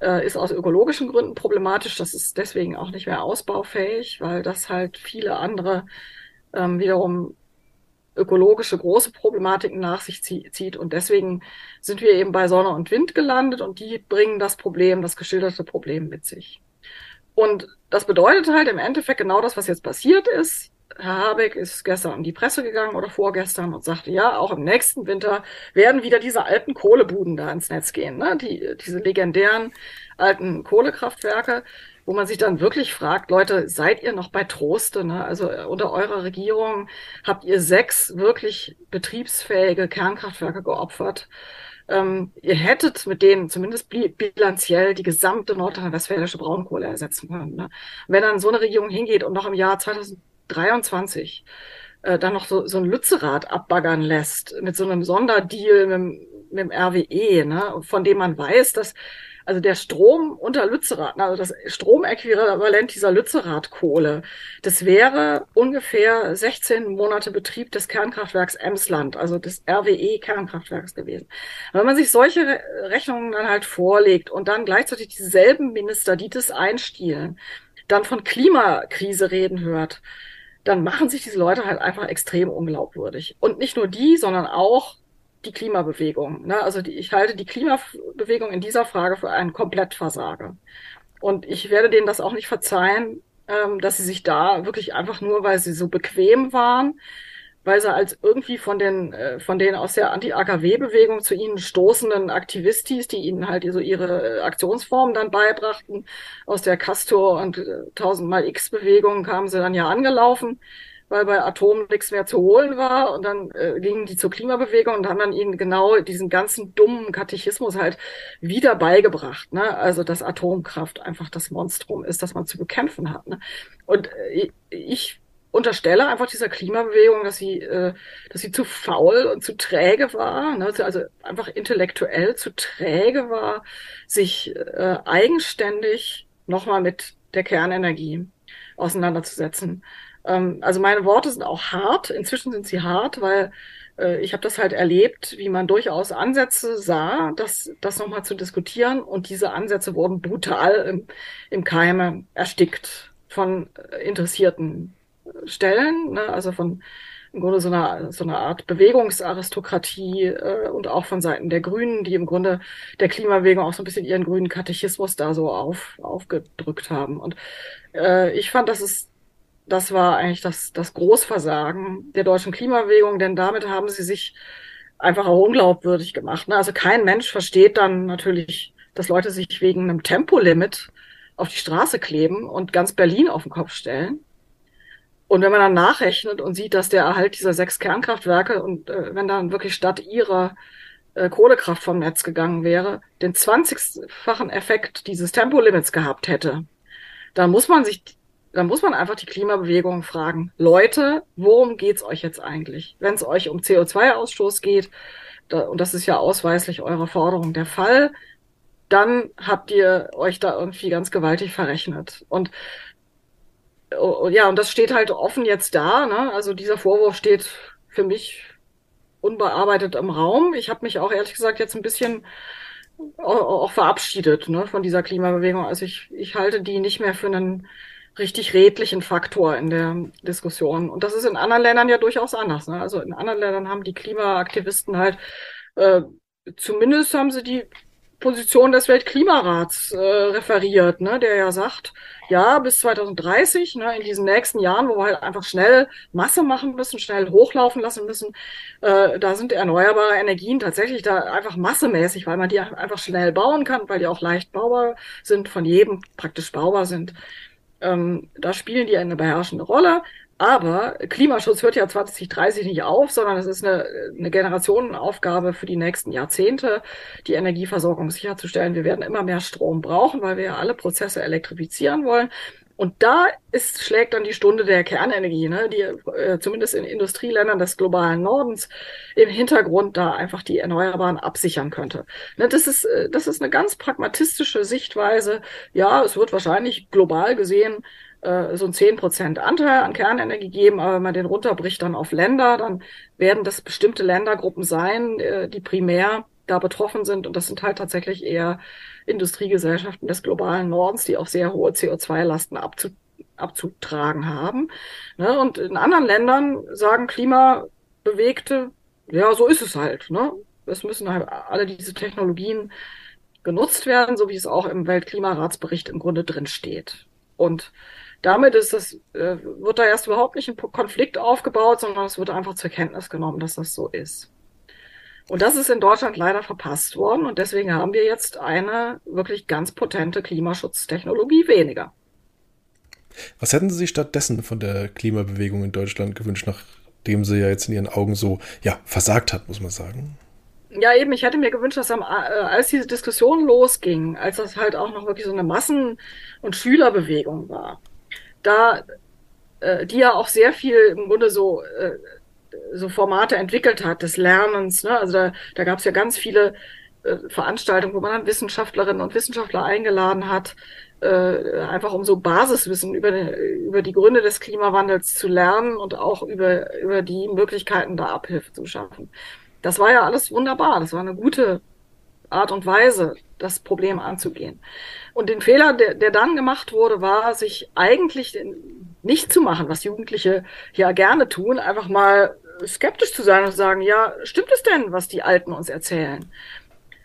B: äh, ist aus ökologischen Gründen problematisch. Das ist deswegen auch nicht mehr ausbaufähig, weil das halt viele andere ähm, wiederum ökologische große Problematiken nach sich zieht. Und deswegen sind wir eben bei Sonne und Wind gelandet und die bringen das Problem, das geschilderte Problem mit sich. Und das bedeutet halt im Endeffekt genau das, was jetzt passiert ist. Herr Habeck ist gestern an die Presse gegangen oder vorgestern und sagte, ja, auch im nächsten Winter werden wieder diese alten Kohlebuden da ins Netz gehen, ne? Die, diese legendären alten Kohlekraftwerke, wo man sich dann wirklich fragt, Leute, seid ihr noch bei Troste? Ne? Also äh, unter eurer Regierung habt ihr sechs wirklich betriebsfähige Kernkraftwerke geopfert. Ähm, ihr hättet mit denen zumindest bilanziell die gesamte nordrhein-westfälische Braunkohle ersetzen können. Ne? Wenn dann so eine Regierung hingeht und noch im Jahr 2023 äh, dann noch so, so ein Lützerath abbaggern lässt mit so einem Sonderdeal mit, mit dem RWE, ne? von dem man weiß, dass Also der Strom unter Lützerath, also das Stromäquivalent dieser Lützerath-Kohle, das wäre ungefähr 16 Monate Betrieb des Kernkraftwerks Emsland, also des RWE-Kernkraftwerks gewesen. Und wenn man sich solche Rechnungen dann halt vorlegt und dann gleichzeitig dieselben Minister, die das einstielen, dann von Klimakrise reden hört, dann machen sich diese Leute halt einfach extrem unglaubwürdig. Und nicht nur die, sondern auch die Klimabewegung. Ne? Also die, ich halte die Klimabewegung in dieser Frage für einen Komplettversager. Und ich werde denen das auch nicht verzeihen, ähm, dass sie sich da wirklich einfach nur, weil sie so bequem waren, weil sie als irgendwie von den, äh, von den aus der Anti-AKW-Bewegung zu ihnen stoßenden Aktivistis, die ihnen halt so ihre äh, Aktionsformen dann beibrachten, aus der Castor und äh, tausendmal X-Bewegung kamen sie dann ja angelaufen, weil bei Atom nichts mehr zu holen war und dann äh, gingen die zur Klimabewegung und haben dann ihnen genau diesen ganzen dummen Katechismus halt wieder beigebracht, ne? Also dass Atomkraft einfach das Monstrum ist, das man zu bekämpfen hat. Ne? Und äh, ich unterstelle einfach dieser Klimabewegung, dass sie, äh, dass sie zu faul und zu träge war, ne? also einfach intellektuell zu träge war, sich äh, eigenständig nochmal mit der Kernenergie auseinanderzusetzen. Ähm, also meine Worte sind auch hart, inzwischen sind sie hart, weil äh, ich habe das halt erlebt, wie man durchaus Ansätze sah, das, das nochmal zu diskutieren und diese Ansätze wurden brutal im, im Keime erstickt von äh, Interessierten stellen, ne? also von im Grunde so einer, so einer Art Bewegungsaristokratie äh, und auch von Seiten der Grünen, die im Grunde der Klimabewegung auch so ein bisschen ihren grünen Katechismus da so auf, aufgedrückt haben. Und äh, ich fand, das ist, das war eigentlich das, das Großversagen der deutschen Klimabewegung, denn damit haben sie sich einfach auch unglaubwürdig gemacht. Ne? Also kein Mensch versteht dann natürlich, dass Leute sich wegen einem Tempolimit auf die Straße kleben und ganz Berlin auf den Kopf stellen. Und wenn man dann nachrechnet und sieht, dass der Erhalt dieser sechs Kernkraftwerke und äh, wenn dann wirklich statt ihrer äh, Kohlekraft vom Netz gegangen wäre, den 20-fachen Effekt dieses Tempolimits gehabt hätte, dann muss man sich, dann muss man einfach die Klimabewegung fragen, Leute, worum geht's euch jetzt eigentlich? Wenn es euch um CO2-Ausstoß geht, da, und das ist ja ausweislich eurer Forderung der Fall, dann habt ihr euch da irgendwie ganz gewaltig verrechnet. Und Oh, ja, und das steht halt offen jetzt da. Ne? Also dieser Vorwurf steht für mich unbearbeitet im Raum. Ich habe mich auch ehrlich gesagt jetzt ein bisschen auch, auch verabschiedet ne, von dieser Klimabewegung. Also ich, ich halte die nicht mehr für einen richtig redlichen Faktor in der Diskussion. Und das ist in anderen Ländern ja durchaus anders. Ne? Also in anderen Ländern haben die Klimaaktivisten halt äh, zumindest haben sie die Position des Weltklimarats äh, referiert, ne, der ja sagt, ja, bis 2030, ne, in diesen nächsten Jahren, wo wir halt einfach schnell Masse machen müssen, schnell hochlaufen lassen müssen, äh, da sind erneuerbare Energien tatsächlich da einfach massemäßig, weil man die einfach schnell bauen kann, weil die auch leicht baubar sind, von jedem praktisch baubar sind. Ähm, da spielen die eine beherrschende Rolle. Aber Klimaschutz hört ja 2030 nicht auf, sondern es ist eine, eine Generationenaufgabe für die nächsten Jahrzehnte, die Energieversorgung sicherzustellen. Wir werden immer mehr Strom brauchen, weil wir ja alle Prozesse elektrifizieren wollen. Und da ist, schlägt dann die Stunde der Kernenergie, ne, die äh, zumindest in Industrieländern des globalen Nordens im Hintergrund da einfach die Erneuerbaren absichern könnte. Ne, das ist, äh, das ist eine ganz pragmatistische Sichtweise. Ja, es wird wahrscheinlich global gesehen äh, so ein 10% Anteil an Kernenergie geben, aber wenn man den runterbricht dann auf Länder, dann werden das bestimmte Ländergruppen sein, äh, die primär da betroffen sind. Und das sind halt tatsächlich eher Industriegesellschaften des globalen Nordens, die auch sehr hohe CO2-Lasten abzu abzutragen haben. Ne? Und in anderen Ländern sagen Klimabewegte, ja, so ist es halt. Ne? Es müssen halt alle diese Technologien genutzt werden, so wie es auch im Weltklimaratsbericht im Grunde drin steht. Und damit ist das, äh, wird da erst überhaupt nicht ein Konflikt aufgebaut, sondern es wird einfach zur Kenntnis genommen, dass das so ist. Und das ist in Deutschland leider verpasst worden und deswegen haben wir jetzt eine wirklich ganz potente Klimaschutztechnologie weniger.
A: Was hätten Sie sich stattdessen von der Klimabewegung in Deutschland gewünscht, nachdem sie ja jetzt in Ihren Augen so ja, versagt hat, muss man sagen?
B: Ja, eben, ich hätte mir gewünscht, dass am, äh, als diese Diskussion losging, als das halt auch noch wirklich so eine Massen- und Schülerbewegung war, da, äh, die ja auch sehr viel im Grunde so, äh, so Formate entwickelt hat des Lernens. Ne? Also da, da gab es ja ganz viele äh, Veranstaltung, wo man dann Wissenschaftlerinnen und Wissenschaftler eingeladen hat, äh, einfach um so Basiswissen über, über die Gründe des Klimawandels zu lernen und auch über, über die Möglichkeiten, da Abhilfe zu schaffen. Das war ja alles wunderbar. Das war eine gute Art und Weise, das Problem anzugehen. Und den Fehler, der, der dann gemacht wurde, war, sich eigentlich nicht zu machen, was Jugendliche ja gerne tun, einfach mal skeptisch zu sein und zu sagen, ja, stimmt es denn, was die Alten uns erzählen?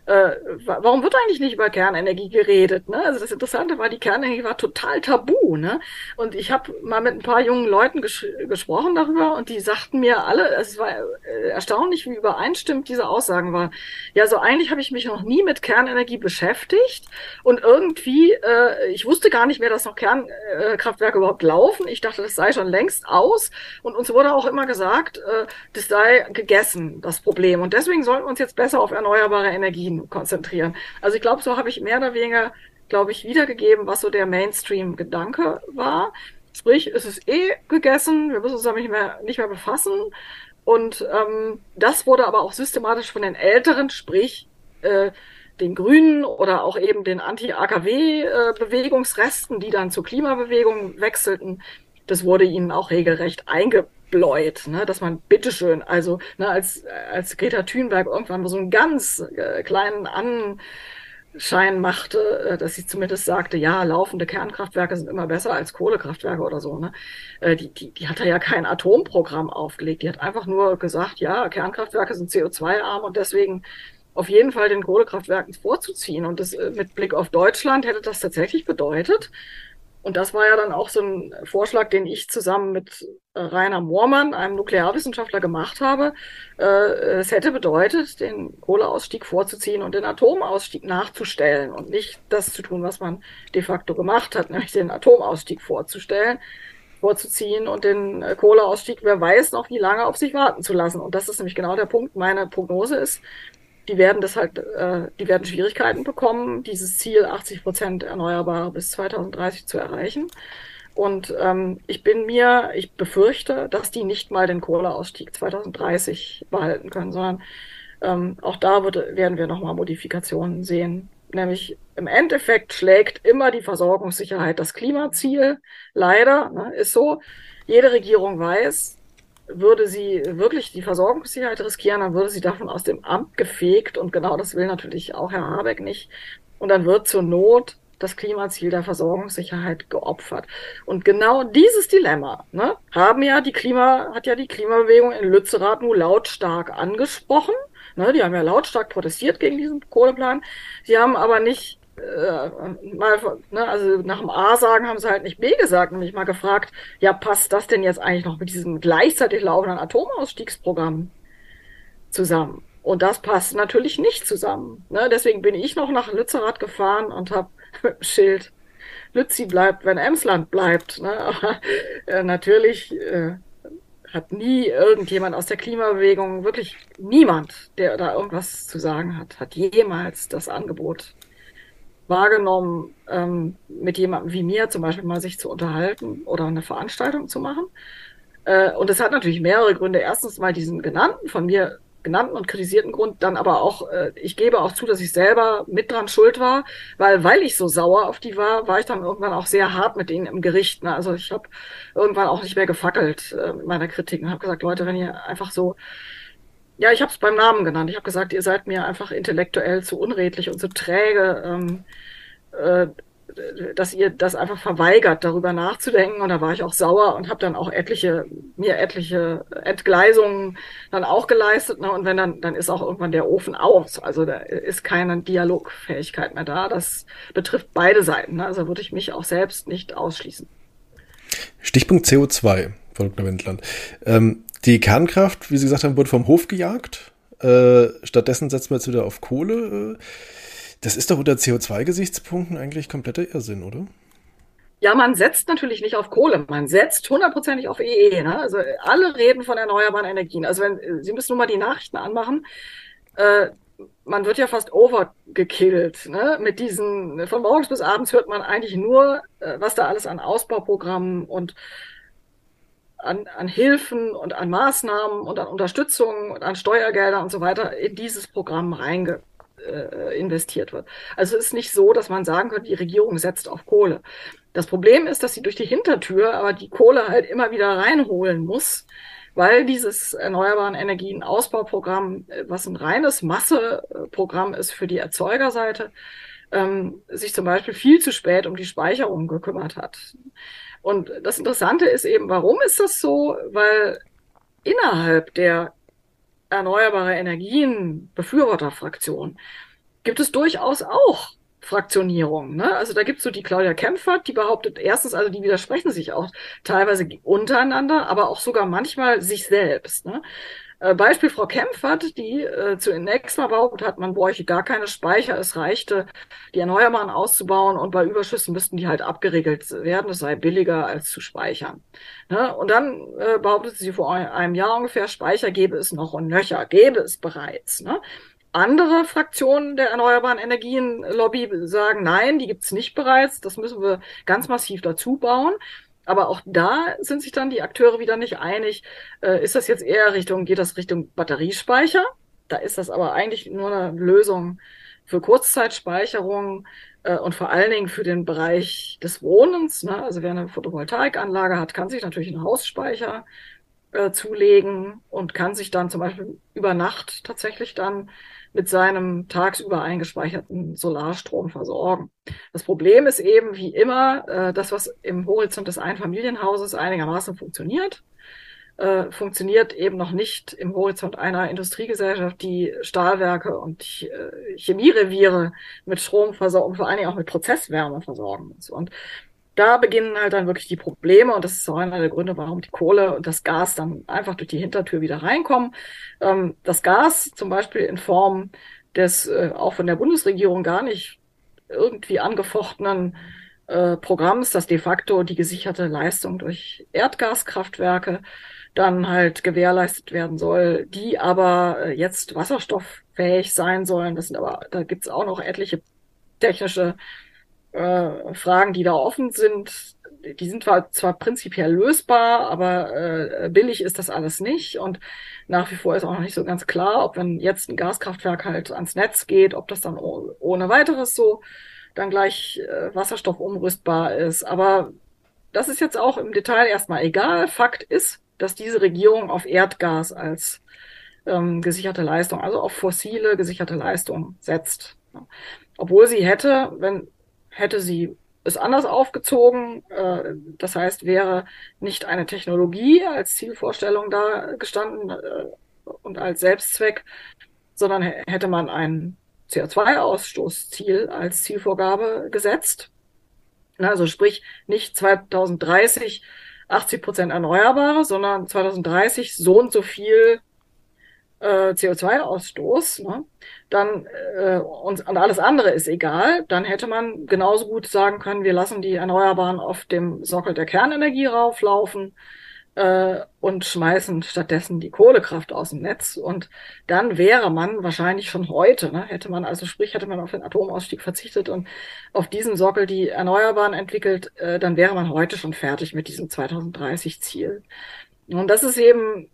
B: Äh, warum wird eigentlich nicht über Kernenergie geredet? Ne? Also das Interessante war, die Kernenergie war total tabu. Ne? Und ich habe mal mit ein paar jungen Leuten ges gesprochen darüber und die sagten mir alle, es war äh, erstaunlich, wie übereinstimmt diese Aussagen waren. Ja, so eigentlich habe ich mich noch nie mit Kernenergie beschäftigt und irgendwie, äh, ich wusste gar nicht mehr, dass noch Kernkraftwerke überhaupt laufen. Ich dachte, das sei schon längst aus und uns wurde auch immer gesagt, äh, das sei gegessen, das Problem. Und deswegen sollten wir uns jetzt besser auf erneuerbare Energien konzentrieren. Also ich glaube, so habe ich mehr oder weniger, glaube ich, wiedergegeben, was so der Mainstream-Gedanke war. Sprich, es ist eh gegessen, wir müssen uns damit nicht mehr, nicht mehr befassen. Und ähm, das wurde aber auch systematisch von den Älteren, sprich äh, den Grünen oder auch eben den Anti-AKW-Bewegungsresten, die dann zur Klimabewegung wechselten, das wurde ihnen auch regelrecht eingebaut bläut, ne, dass man bitteschön, also ne, als, als Greta Thunberg irgendwann so einen ganz äh, kleinen Anschein machte, äh, dass sie zumindest sagte, ja, laufende Kernkraftwerke sind immer besser als Kohlekraftwerke oder so, ne? Äh, die, die, die hat da ja kein Atomprogramm aufgelegt. Die hat einfach nur gesagt, ja, Kernkraftwerke sind CO2-arm und deswegen auf jeden Fall den Kohlekraftwerken vorzuziehen. Und das äh, mit Blick auf Deutschland hätte das tatsächlich bedeutet, und das war ja dann auch so ein Vorschlag, den ich zusammen mit äh, Rainer Moormann, einem Nuklearwissenschaftler, gemacht habe. Äh, es hätte bedeutet, den Kohleausstieg vorzuziehen und den Atomausstieg nachzustellen und nicht das zu tun, was man de facto gemacht hat, nämlich den Atomausstieg vorzustellen, vorzuziehen und den äh, Kohleausstieg, wer weiß noch wie lange, auf sich warten zu lassen. Und das ist nämlich genau der Punkt. Meine Prognose ist, die werden das halt, äh, die werden Schwierigkeiten bekommen, dieses Ziel 80 Prozent Erneuerbare bis 2030 zu erreichen. Und ähm, ich bin mir, ich befürchte, dass die nicht mal den Kohleausstieg 2030 behalten können, sondern ähm, auch da wird, werden wir nochmal Modifikationen sehen. Nämlich im Endeffekt schlägt immer die Versorgungssicherheit das Klimaziel. Leider ne, ist so. Jede Regierung weiß, würde sie wirklich die Versorgungssicherheit riskieren, dann würde sie davon aus dem Amt gefegt und genau das will natürlich auch Herr Habeck nicht. Und dann wird zur Not das Klimaziel der Versorgungssicherheit geopfert. Und genau dieses Dilemma ne, haben ja die Klima, hat ja die Klimabewegung in Lützerath nur lautstark angesprochen. Ne, die haben ja lautstark protestiert gegen diesen Kohleplan. Sie haben aber nicht äh, mal, ne, also nach dem A sagen haben sie halt nicht B gesagt, nämlich mal gefragt, ja, passt das denn jetzt eigentlich noch mit diesem gleichzeitig laufenden Atomausstiegsprogramm zusammen? Und das passt natürlich nicht zusammen. Ne? Deswegen bin ich noch nach Lützerath gefahren und habe Schild Lützi bleibt, wenn Emsland bleibt. Ne? Aber äh, natürlich äh, hat nie irgendjemand aus der Klimabewegung, wirklich niemand, der da irgendwas zu sagen hat, hat jemals das Angebot wahrgenommen, ähm, mit jemandem wie mir zum Beispiel mal sich zu unterhalten oder eine Veranstaltung zu machen. Äh, und es hat natürlich mehrere Gründe. Erstens mal diesen genannten, von mir genannten und kritisierten Grund, dann aber auch, äh, ich gebe auch zu, dass ich selber mit dran schuld war, weil weil ich so sauer auf die war, war ich dann irgendwann auch sehr hart mit denen im Gericht. Ne? Also ich habe irgendwann auch nicht mehr gefackelt äh, mit meiner Kritik und habe gesagt, Leute, wenn ihr einfach so ja, ich habe es beim Namen genannt. Ich habe gesagt, ihr seid mir einfach intellektuell zu unredlich und zu träge, ähm, äh, dass ihr das einfach verweigert, darüber nachzudenken. Und da war ich auch sauer und habe dann auch etliche, mir etliche Entgleisungen dann auch geleistet. Ne? Und wenn dann, dann ist auch irgendwann der Ofen aus. Also da ist keine Dialogfähigkeit mehr da. Das betrifft beide Seiten. Ne? Also würde ich mich auch selbst nicht ausschließen.
A: Stichpunkt CO2, Frau Dr. Wendland. Ähm, die Kernkraft, wie Sie gesagt haben, wurde vom Hof gejagt. Äh, stattdessen setzen wir jetzt wieder auf Kohle. Das ist doch unter CO2-Gesichtspunkten eigentlich kompletter Irrsinn, oder?
B: Ja, man setzt natürlich nicht auf Kohle, man setzt hundertprozentig auf EE. Ne? Also alle reden von erneuerbaren Energien. Also wenn Sie müssen nur mal die Nachrichten anmachen, äh, man wird ja fast overgekillt. Ne? Mit diesen, von morgens bis abends hört man eigentlich nur, äh, was da alles an Ausbauprogrammen und an, an Hilfen und an Maßnahmen und an Unterstützung und an Steuergelder und so weiter in dieses Programm reinge, äh, investiert wird. Also es ist nicht so, dass man sagen könnte, die Regierung setzt auf Kohle. Das Problem ist, dass sie durch die Hintertür aber die Kohle halt immer wieder reinholen muss, weil dieses erneuerbaren Energien Ausbauprogramm, äh, was ein reines Masseprogramm ist für die Erzeugerseite, ähm, sich zum Beispiel viel zu spät um die Speicherung gekümmert hat. Und das Interessante ist eben, warum ist das so? Weil innerhalb der erneuerbare Energien Befürworterfraktion gibt es durchaus auch Fraktionierung. Ne? Also da gibt's so die Claudia Kempfert, die behauptet erstens, also die widersprechen sich auch teilweise untereinander, aber auch sogar manchmal sich selbst. Ne? Äh, Beispiel Frau Kempfert, die äh, zunächst mal behauptet hat, man bräuchte gar keine Speicher, es reichte, die Erneuerbaren auszubauen und bei Überschüssen müssten die halt abgeregelt werden, es sei billiger als zu speichern. Ne? Und dann äh, behauptete sie vor einem Jahr ungefähr, Speicher gäbe es noch und nöcher, gäbe es bereits. Ne? Andere Fraktionen der Erneuerbaren Energien Lobby sagen, nein, die gibt's nicht bereits, das müssen wir ganz massiv dazu bauen. Aber auch da sind sich dann die Akteure wieder nicht einig. Äh, ist das jetzt eher Richtung, geht das Richtung Batteriespeicher? Da ist das aber eigentlich nur eine Lösung für Kurzzeitspeicherung äh, und vor allen Dingen für den Bereich des Wohnens. Ne? Also wer eine Photovoltaikanlage hat, kann sich natürlich einen Hausspeicher äh, zulegen und kann sich dann zum Beispiel über Nacht tatsächlich dann mit seinem tagsüber eingespeicherten Solarstrom versorgen. Das Problem ist eben, wie immer, äh, das, was im Horizont des Einfamilienhauses einigermaßen funktioniert, äh, funktioniert eben noch nicht im Horizont einer Industriegesellschaft, die Stahlwerke und äh, Chemiereviere mit Strom versorgen, vor allen Dingen auch mit Prozesswärme versorgen muss. Und da beginnen halt dann wirklich die Probleme und das ist auch einer der Gründe, warum die Kohle und das Gas dann einfach durch die Hintertür wieder reinkommen. Ähm, das Gas zum Beispiel in Form des äh, auch von der Bundesregierung gar nicht irgendwie angefochtenen äh, Programms, das de facto die gesicherte Leistung durch Erdgaskraftwerke dann halt gewährleistet werden soll, die aber äh, jetzt wasserstofffähig sein sollen. Das sind aber, da gibt's auch noch etliche technische äh, Fragen, die da offen sind, die sind zwar, zwar prinzipiell lösbar, aber äh, billig ist das alles nicht. Und nach wie vor ist auch noch nicht so ganz klar, ob wenn jetzt ein Gaskraftwerk halt ans Netz geht, ob das dann ohne weiteres so dann gleich äh, Wasserstoff umrüstbar ist. Aber das ist jetzt auch im Detail erstmal egal. Fakt ist, dass diese Regierung auf Erdgas als ähm, gesicherte Leistung, also auf fossile gesicherte Leistung setzt. Obwohl sie hätte, wenn hätte sie es anders aufgezogen. Äh, das heißt, wäre nicht eine Technologie als Zielvorstellung da gestanden äh, und als Selbstzweck, sondern hätte man ein CO2-Ausstoßziel als Zielvorgabe gesetzt. Also sprich nicht 2030 80 Prozent Erneuerbare, sondern 2030 so und so viel äh, CO2-Ausstoß, ne, dann äh, und, und alles andere ist egal, dann hätte man genauso gut sagen können, wir lassen die Erneuerbaren auf dem Sockel der Kernenergie rauflaufen äh, und schmeißen stattdessen die Kohlekraft aus dem Netz. Und dann wäre man wahrscheinlich schon heute, ne, hätte man also sprich, hätte man auf den Atomausstieg verzichtet und auf diesem Sockel die Erneuerbaren entwickelt, äh, dann wäre man heute schon fertig mit diesem 2030-Ziel. Und das ist eben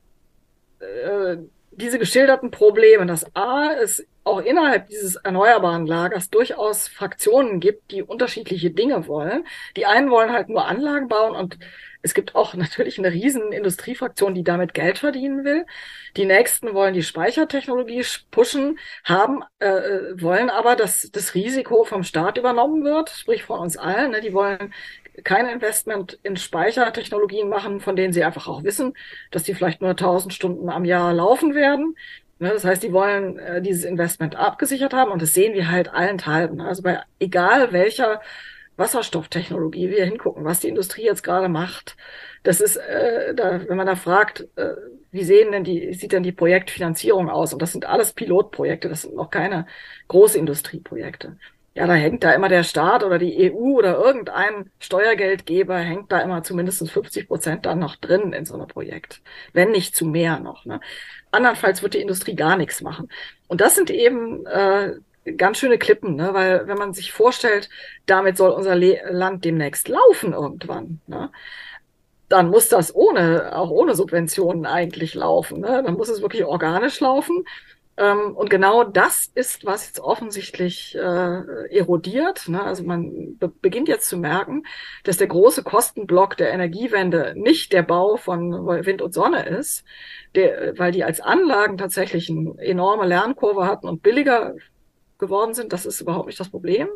B: äh, diese geschilderten Probleme, dass A, es auch innerhalb dieses erneuerbaren Lagers durchaus Fraktionen gibt, die unterschiedliche Dinge wollen. Die einen wollen halt nur Anlagen bauen und es gibt auch natürlich eine riesen Industriefraktion, die damit Geld verdienen will. Die nächsten wollen die Speichertechnologie pushen, haben, äh, äh wollen aber, dass das Risiko vom Staat übernommen wird, sprich von uns allen. Ne? Die wollen kein Investment in Speichertechnologien machen, von denen sie einfach auch wissen, dass die vielleicht nur 1000 Stunden am Jahr laufen werden. Ne, das heißt, die wollen äh, dieses Investment abgesichert haben und das sehen wir halt allenthalben. Also bei egal welcher Wasserstofftechnologie wir hingucken, was die Industrie jetzt gerade macht, das ist, äh, da, wenn man da fragt, äh, wie sehen denn die, sieht denn die Projektfinanzierung aus? Und das sind alles Pilotprojekte, das sind noch keine Großindustrieprojekte ja, da hängt da immer der Staat oder die EU oder irgendein Steuergeldgeber hängt da immer zumindest 50 Prozent dann noch drin in so einem Projekt. Wenn nicht zu mehr noch. Ne? Andernfalls wird die Industrie gar nichts machen. Und das sind eben äh, ganz schöne Klippen, ne? weil wenn man sich vorstellt, damit soll unser Le Land demnächst laufen irgendwann. Ne? dann muss das ohne, auch ohne Subventionen eigentlich laufen. Ne? Dann muss es wirklich organisch laufen. Ähm, und genau das ist, was jetzt offensichtlich äh, erodiert. Ne? Also man be beginnt jetzt zu merken, dass der große Kostenblock der Energiewende nicht der Bau von Wind und Sonne ist, der, weil die als Anlagen tatsächlich eine enorme Lernkurve hatten und billiger geworden sind, das ist überhaupt nicht das Problem,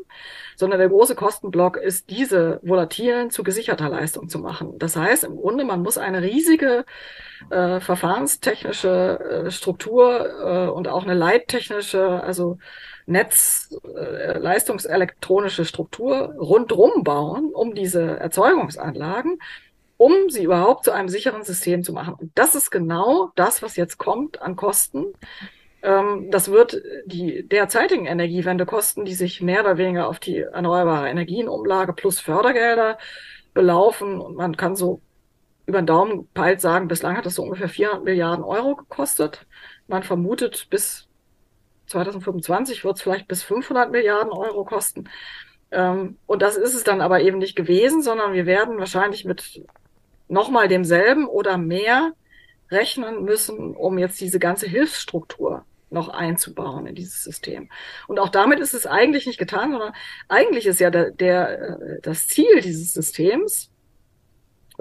B: sondern der große Kostenblock ist, diese volatilen zu gesicherter Leistung zu machen. Das heißt, im Grunde, man muss eine riesige äh, verfahrenstechnische äh, Struktur äh, und auch eine leittechnische, also Netz, äh, leistungselektronische Struktur rundrum bauen, um diese Erzeugungsanlagen, um sie überhaupt zu einem sicheren System zu machen. Und das ist genau das, was jetzt kommt an Kosten das wird die derzeitigen Energiewendekosten, die sich mehr oder weniger auf die erneuerbare Energienumlage plus Fördergelder belaufen. Und man kann so über den Daumen peilt sagen, bislang hat das so ungefähr 400 Milliarden Euro gekostet. Man vermutet, bis 2025 wird es vielleicht bis 500 Milliarden Euro kosten. Ähm, und das ist es dann aber eben nicht gewesen, sondern wir werden wahrscheinlich mit nochmal demselben oder mehr rechnen müssen, um jetzt diese ganze Hilfsstruktur noch einzubauen in dieses System. Und auch damit ist es eigentlich nicht getan, sondern eigentlich ist ja der, der, äh, das Ziel dieses Systems,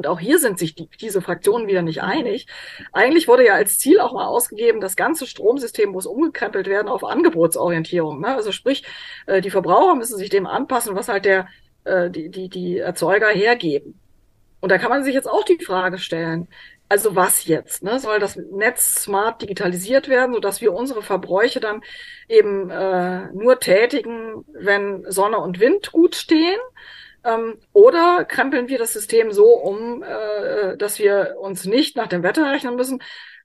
B: und auch hier sind sich die, diese Fraktionen wieder nicht einig. Eigentlich wurde ja als Ziel auch mal ausgegeben, das ganze Stromsystem muss umgekrempelt werden auf Angebotsorientierung. Ne? Also sprich, äh, die Verbraucher müssen sich dem anpassen, was halt der, äh, die, die, die Erzeuger hergeben. Und da kann man sich jetzt auch die Frage stellen, also was jetzt? Ne? Soll das Netz smart digitalisiert werden, sodass wir unsere Verbräuche dann eben äh, nur tätigen, wenn Sonne und Wind gut stehen? Ähm, oder krempeln wir das System so um, äh, dass wir uns nicht nach dem Wetter rechnen müssen,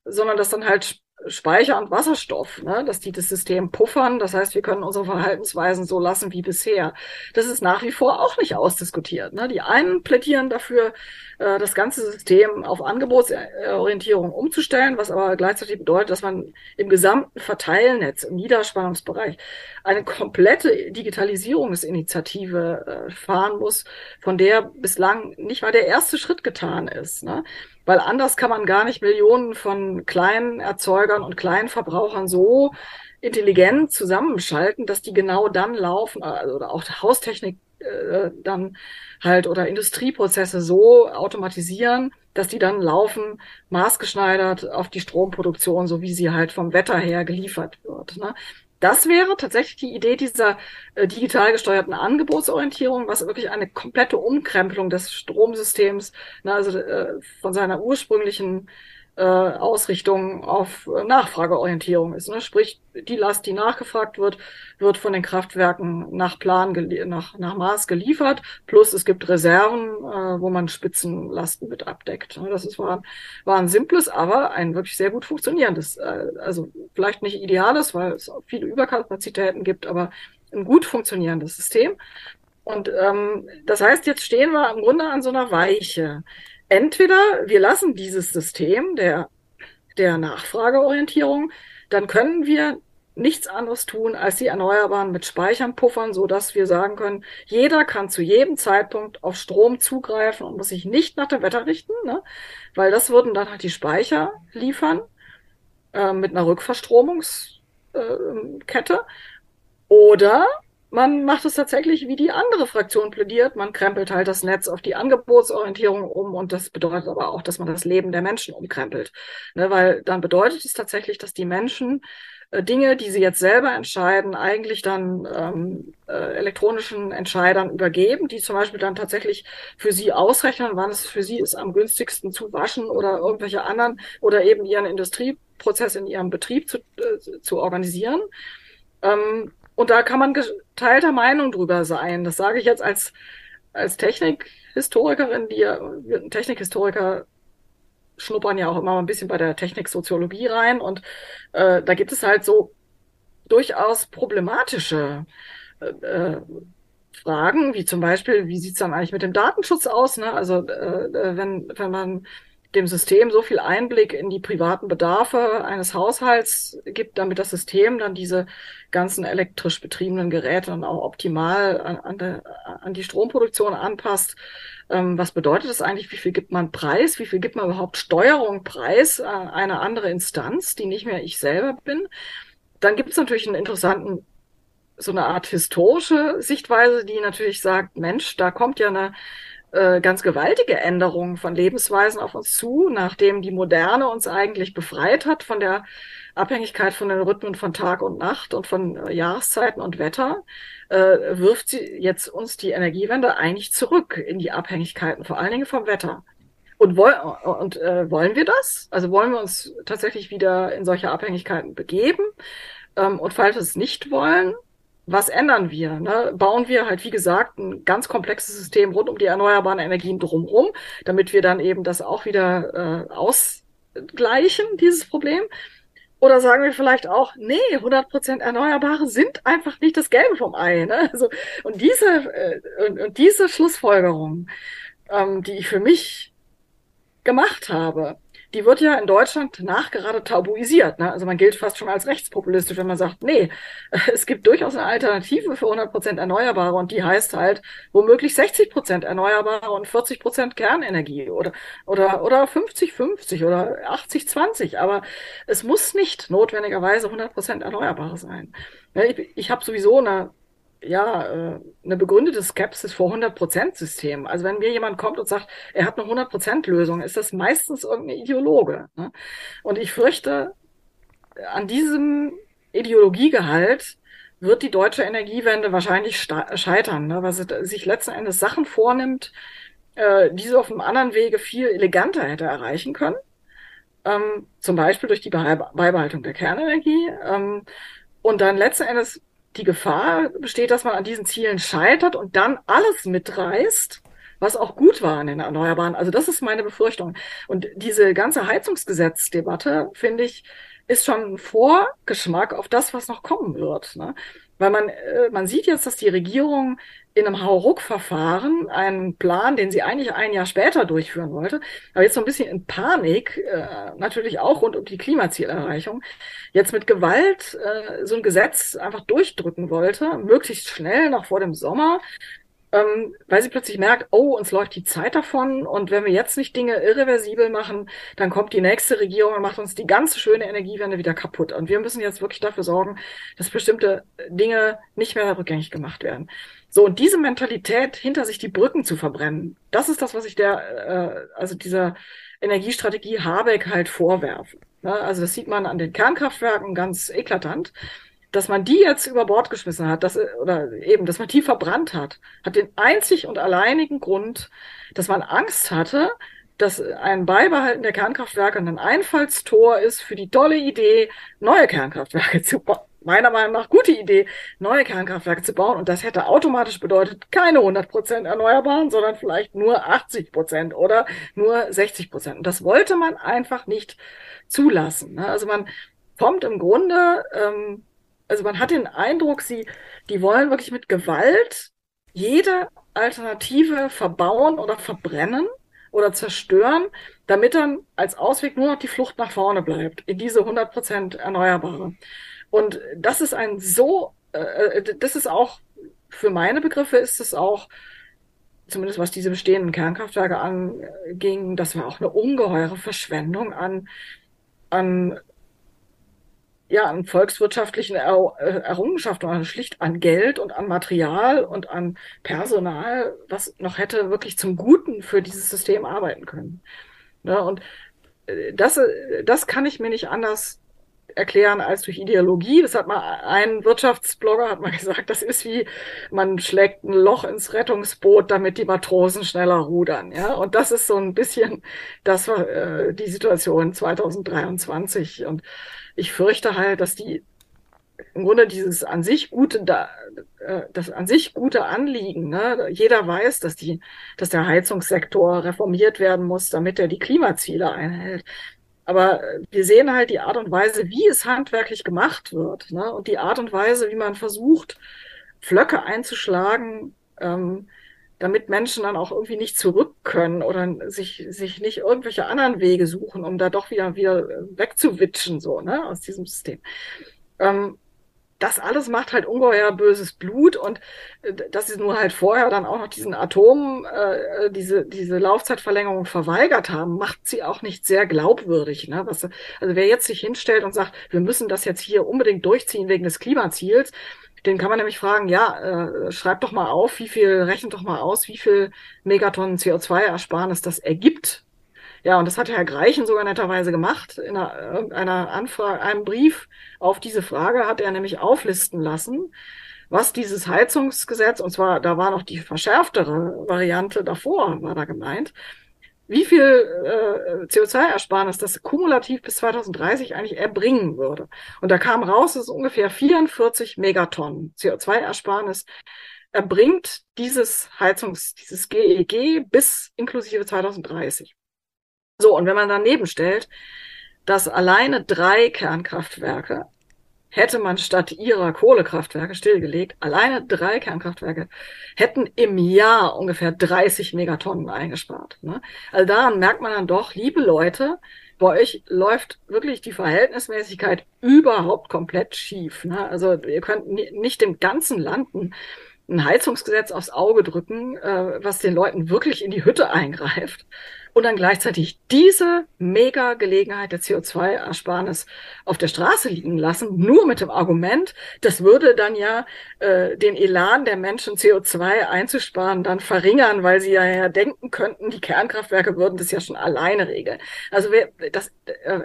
B: sondern dass dann halt Speicher und Wasserstoff, ne, dass die das System puffern. Das heißt, wir können unsere Verhaltensweisen so lassen wie bisher. Das ist nach wie vor auch nicht ausdiskutiert. Ne. Die einen plädieren dafür, äh, das ganze System auf Angebotsorientierung umzustellen, was aber gleichzeitig bedeutet, dass man im gesamten Verteilnetz, im Niederspannungsbereich eine komplette Digitalisierungsinitiative äh, fahren muss, von der bislang nicht mal der erste Schritt getan ist. Ne? Weil anders kann man gar nicht Millionen von kleinen Erzeugern und kleinen Verbrauchern so intelligent zusammenschalten, dass die genau dann laufen, also, auch Haustechnik äh, dann halt oder Industrieprozesse so automatisieren, dass die dann laufen, maßgeschneidert auf die Stromproduktion, so wie sie halt vom Wetter her geliefert wird. Ne? Das wäre tatsächlich die Idee dieser äh, digital gesteuerten Angebotsorientierung, was wirklich eine komplette Umkrempelung des Stromsystems, ne, also äh, von seiner ursprünglichen äh, Ausrichtung auf äh, Nachfrageorientierung ist. Ne? Sprich, die Last, die nachgefragt wird, wird von den Kraftwerken nach Plan, nach, nach Maß geliefert. Plus es gibt Reserven, äh, wo man Spitzenlasten mit abdeckt. Ne? Das ist, war, war ein simples, aber ein wirklich sehr gut funktionierendes, äh, also vielleicht nicht ideales, weil es auch viele Überkapazitäten gibt, aber ein gut funktionierendes System. Und ähm, das heißt, jetzt stehen wir im Grunde an so einer Weiche entweder wir lassen dieses System der, der Nachfrageorientierung, dann können wir nichts anderes tun, als die Erneuerbaren mit Speichern puffern, so dass wir sagen können, jeder kann zu jedem Zeitpunkt auf Strom zugreifen und muss sich nicht nach dem Wetter richten, ne? weil das würden dann halt die Speicher liefern äh, mit einer Rückverstromungskette. Oder man macht es tatsächlich, wie die andere Fraktion plädiert. Man krempelt halt das Netz auf die Angebotsorientierung um und das bedeutet aber auch, dass man das Leben der Menschen umkrempelt. Ne, weil dann bedeutet es tatsächlich, dass die Menschen äh, Dinge, die sie jetzt selber entscheiden, eigentlich dann ähm, äh, elektronischen Entscheidern übergeben, die zum Beispiel dann tatsächlich für sie ausrechnen, wann es für sie ist, am günstigsten zu waschen oder irgendwelche anderen oder eben ihren Industrieprozess in ihrem Betrieb zu, äh, zu organisieren. Ähm, und da kann man geteilter Meinung drüber sein. Das sage ich jetzt als, als Technikhistorikerin, die ja, Technikhistoriker schnuppern ja auch immer ein bisschen bei der Techniksoziologie rein. Und äh, da gibt es halt so durchaus problematische äh, äh Fragen, wie zum Beispiel, wie sieht's dann eigentlich mit dem Datenschutz aus? Ne? Also äh, äh wenn, wenn man dem System so viel Einblick in die privaten Bedarfe eines Haushalts gibt, damit das System dann diese ganzen elektrisch betriebenen Geräte dann auch optimal an, an, de, an die Stromproduktion anpasst. Ähm, was bedeutet das eigentlich? Wie viel gibt man Preis? Wie viel gibt man überhaupt Steuerung Preis an eine andere Instanz, die nicht mehr ich selber bin? dann gibt es natürlich einen interessanten, so eine Art historische Sichtweise, die natürlich sagt, Mensch, da kommt ja eine äh, ganz gewaltige Änderung von Lebensweisen auf uns zu, nachdem die Moderne uns eigentlich befreit hat von der Abhängigkeit von den Rhythmen von Tag und Nacht und von äh, Jahreszeiten und Wetter, äh, wirft sie jetzt uns die Energiewende eigentlich zurück in die Abhängigkeiten, vor allen Dingen vom Wetter. Und, woll und äh, wollen wir das? Also wollen wir uns tatsächlich wieder in solche Abhängigkeiten begeben? Ähm, und falls wir es nicht wollen, was ändern wir? Ne? Bauen wir halt, wie gesagt, ein ganz komplexes System rund um die erneuerbaren Energien drumherum, damit wir dann eben das auch wieder äh, ausgleichen, dieses Problem? Oder sagen wir vielleicht auch, nee, 100% Erneuerbare sind einfach nicht das Gelbe vom Ei. Ne? Also, und, diese, äh, und, und diese Schlussfolgerung, ähm, die ich für mich gemacht habe, die wird ja in Deutschland nachgerade tabuisiert. Ne? Also man gilt fast schon als rechtspopulistisch, wenn man sagt, nee, es gibt durchaus eine Alternative für 100 Prozent Erneuerbare und die heißt halt womöglich 60 Prozent Erneuerbare und 40 Prozent Kernenergie oder, oder, oder 50-50 oder 80-20. Aber es muss nicht notwendigerweise 100 Prozent Erneuerbare sein. Ich, ich habe sowieso eine ja, äh, eine begründete Skepsis vor 100%-Systemen. Also wenn mir jemand kommt und sagt, er hat eine 100%-Lösung, ist das meistens irgendein Ideologe. Ne? Und ich fürchte, an diesem Ideologiegehalt wird die deutsche Energiewende wahrscheinlich scheitern, ne? weil sie sich letzten Endes Sachen vornimmt, äh, die sie auf einem anderen Wege viel eleganter hätte erreichen können. Ähm, zum Beispiel durch die Beibehaltung der Kernenergie. Ähm, und dann letzten Endes die Gefahr besteht, dass man an diesen Zielen scheitert und dann alles mitreißt, was auch gut war an den Erneuerbaren. Also das ist meine Befürchtung. Und diese ganze Heizungsgesetzdebatte, finde ich, ist schon Vorgeschmack auf das, was noch kommen wird. Ne? Weil man, äh, man sieht jetzt, dass die Regierung in einem Hauruck-Verfahren einen Plan, den sie eigentlich ein Jahr später durchführen wollte, aber jetzt so ein bisschen in Panik, äh, natürlich auch rund um die Klimazielerreichung, jetzt mit Gewalt äh, so ein Gesetz einfach durchdrücken wollte, möglichst schnell noch vor dem Sommer, ähm, weil sie plötzlich merkt, oh, uns läuft die Zeit davon und wenn wir jetzt nicht Dinge irreversibel machen, dann kommt die nächste Regierung und macht uns die ganze schöne Energiewende wieder kaputt. Und wir müssen jetzt wirklich dafür sorgen, dass bestimmte Dinge nicht mehr rückgängig gemacht werden. So, und diese Mentalität, hinter sich die Brücken zu verbrennen, das ist das, was ich der, äh, also dieser Energiestrategie Habeck halt vorwerfe. Ne? Also das sieht man an den Kernkraftwerken ganz eklatant dass man die jetzt über Bord geschmissen hat, dass, oder eben, dass man die verbrannt hat, hat den einzig und alleinigen Grund, dass man Angst hatte, dass ein Beibehalten der Kernkraftwerke ein Einfallstor ist für die tolle Idee, neue Kernkraftwerke zu bauen. Meiner Meinung nach gute Idee, neue Kernkraftwerke zu bauen. Und das hätte automatisch bedeutet, keine 100 Prozent Erneuerbaren, sondern vielleicht nur 80 Prozent oder nur 60 Prozent. Und das wollte man einfach nicht zulassen. Ne? Also man kommt im Grunde ähm, also man hat den Eindruck, sie, die wollen wirklich mit Gewalt jede Alternative verbauen oder verbrennen oder zerstören, damit dann als Ausweg nur noch die Flucht nach vorne bleibt, in diese 100% Erneuerbare. Und das ist ein so, äh, äh, das ist auch, für meine Begriffe ist es auch, zumindest was diese bestehenden Kernkraftwerke anging, das war auch eine ungeheure Verschwendung an, an ja, an volkswirtschaftlichen er äh, Errungenschaften, also schlicht an Geld und an Material und an Personal, was noch hätte wirklich zum Guten für dieses System arbeiten können. Ja, und äh, das, das kann ich mir nicht anders erklären als durch Ideologie. Das hat mal ein Wirtschaftsblogger hat mal gesagt, das ist wie man schlägt ein Loch ins Rettungsboot, damit die Matrosen schneller rudern. Ja, und das ist so ein bisschen, das war äh, die Situation 2023 und ich fürchte halt, dass die im Grunde dieses an sich gute, äh, das an sich gute Anliegen, ne? jeder weiß, dass die, dass der Heizungssektor reformiert werden muss, damit er die Klimaziele einhält. Aber wir sehen halt die Art und Weise, wie es handwerklich gemacht wird, ne? und die Art und Weise, wie man versucht, Flöcke einzuschlagen, ähm, damit Menschen dann auch irgendwie nicht zurück können oder sich, sich nicht irgendwelche anderen Wege suchen, um da doch wieder, wieder wegzuwitschen, so, ne, aus diesem System. Ähm, das alles macht halt ungeheuer böses Blut und äh, dass sie nur halt vorher dann auch noch diesen Atom, äh, diese, diese Laufzeitverlängerung verweigert haben, macht sie auch nicht sehr glaubwürdig. Ne? Was, also wer jetzt sich hinstellt und sagt, wir müssen das jetzt hier unbedingt durchziehen wegen des Klimaziels, den kann man nämlich fragen, ja, äh, schreib doch mal auf, wie viel, rechnet doch mal aus, wie viel Megatonnen CO2-Ersparnis das ergibt ja, und das hat Herr Greichen sogar netterweise gemacht. In einer, Anfrage, einem Brief auf diese Frage hat er nämlich auflisten lassen, was dieses Heizungsgesetz, und zwar, da war noch die verschärftere Variante davor, war da gemeint, wie viel äh, CO2-Ersparnis das kumulativ bis 2030 eigentlich erbringen würde. Und da kam raus, dass ungefähr 44 Megatonnen CO2-Ersparnis erbringt dieses Heizungs, dieses GEG e bis inklusive 2030. So, und wenn man daneben stellt, dass alleine drei Kernkraftwerke hätte man statt ihrer Kohlekraftwerke stillgelegt, alleine drei Kernkraftwerke hätten im Jahr ungefähr 30 Megatonnen eingespart. Ne? Also daran merkt man dann doch, liebe Leute, bei euch läuft wirklich die Verhältnismäßigkeit überhaupt komplett schief. Ne? Also ihr könnt nicht dem ganzen Land ein Heizungsgesetz aufs Auge drücken, äh, was den Leuten wirklich in die Hütte eingreift und dann gleichzeitig diese mega Gelegenheit der CO2-Ersparnis auf der Straße liegen lassen, nur mit dem Argument, das würde dann ja äh, den Elan der Menschen, CO2 einzusparen, dann verringern, weil sie ja denken könnten, die Kernkraftwerke würden das ja schon alleine regeln. Also wer, das, äh,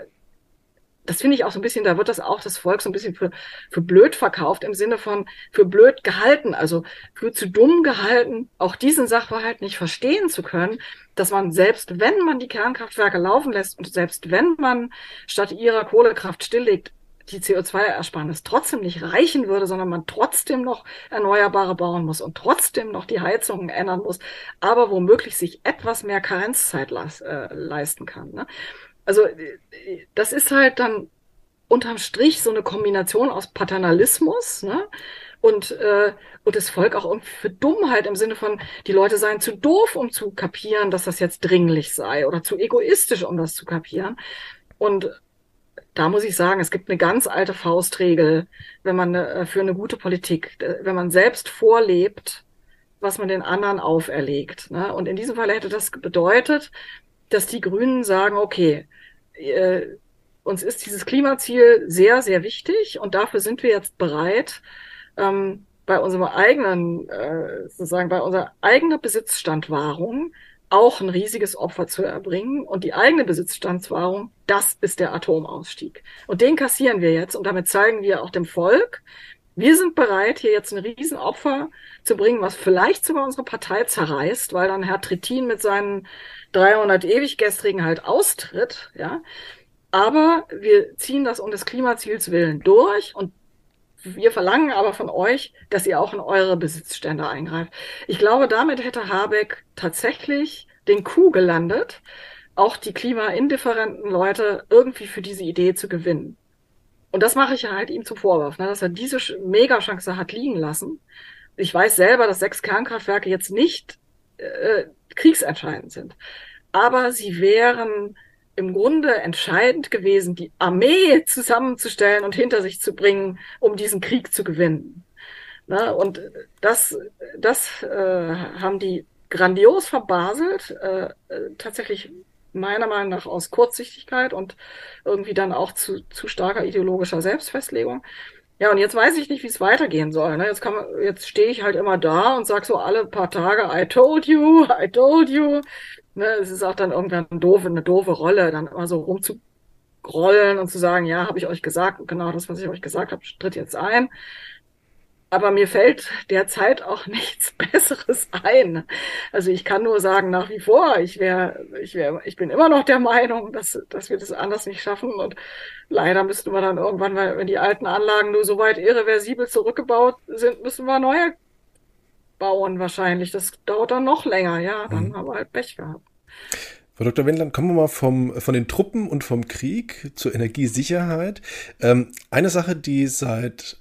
B: das finde ich auch so ein bisschen, da wird das auch das Volk so ein bisschen für, für blöd verkauft, im Sinne von für blöd gehalten, also für zu dumm gehalten, auch diesen Sachverhalt nicht verstehen zu können, dass man selbst wenn man die Kernkraftwerke laufen lässt und selbst wenn man statt ihrer Kohlekraft stilllegt, die CO2-Ersparnis trotzdem nicht reichen würde, sondern man trotzdem noch Erneuerbare bauen muss und trotzdem noch die Heizungen ändern muss, aber womöglich sich etwas mehr Karenzzeit äh, leisten kann. Ne? Also das ist halt dann unterm Strich so eine Kombination aus Paternalismus ne? und, äh, und das Volk auch irgendwie für Dummheit im Sinne von, die Leute seien zu doof, um zu kapieren, dass das jetzt dringlich sei oder zu egoistisch, um das zu kapieren. Und da muss ich sagen, es gibt eine ganz alte Faustregel, wenn man äh, für eine gute Politik, wenn man selbst vorlebt, was man den anderen auferlegt. Ne? Und in diesem Fall hätte das bedeutet, dass die Grünen sagen, okay, äh, uns ist dieses Klimaziel sehr, sehr wichtig und dafür sind wir jetzt bereit, ähm, bei unserem eigenen, äh, sozusagen bei unserer eigenen Besitzstandwahrung auch ein riesiges Opfer zu erbringen. Und die eigene Besitzstandswahrung, das ist der Atomausstieg. Und den kassieren wir jetzt und damit zeigen wir auch dem Volk, wir sind bereit, hier jetzt ein Riesenopfer zu bringen, was vielleicht sogar unsere Partei zerreißt, weil dann Herr Trittin mit seinen 300 Ewiggestrigen halt austritt, ja. Aber wir ziehen das um des Klimaziels willen durch und wir verlangen aber von euch, dass ihr auch in eure Besitzstände eingreift. Ich glaube, damit hätte Habeck tatsächlich den Coup gelandet, auch die klimaindifferenten Leute irgendwie für diese Idee zu gewinnen. Und das mache ich halt ihm zum Vorwurf, ne, dass er diese Megachance hat liegen lassen. Ich weiß selber, dass sechs Kernkraftwerke jetzt nicht äh, kriegsentscheidend sind. Aber sie wären im Grunde entscheidend gewesen, die Armee zusammenzustellen und hinter sich zu bringen, um diesen Krieg zu gewinnen. Na, und das, das äh, haben die grandios verbaselt, äh, tatsächlich meiner Meinung nach aus Kurzsichtigkeit und irgendwie dann auch zu, zu starker ideologischer Selbstfestlegung. Ja, und jetzt weiß ich nicht, wie es weitergehen soll. Ne? Jetzt, kann man, jetzt stehe ich halt immer da und sag so alle paar Tage, I told you, I told you. Ne? Es ist auch dann irgendwann eine doofe, eine doofe Rolle, dann immer so rumzugrollen und zu sagen, ja, habe ich euch gesagt, genau das, was ich euch gesagt habe, tritt jetzt ein. Aber mir fällt derzeit auch nichts Besseres ein. Also ich kann nur sagen, nach wie vor, ich wäre, ich wäre, ich bin immer noch der Meinung, dass, dass wir das anders nicht schaffen. Und leider müssten wir dann irgendwann, weil wenn die alten Anlagen nur so weit irreversibel zurückgebaut sind, müssen wir neue bauen wahrscheinlich. Das dauert dann noch länger, ja. Dann mhm. haben wir halt Pech gehabt.
A: Frau Dr. Wendland, kommen wir mal vom, von den Truppen und vom Krieg zur Energiesicherheit. Ähm, eine Sache, die seit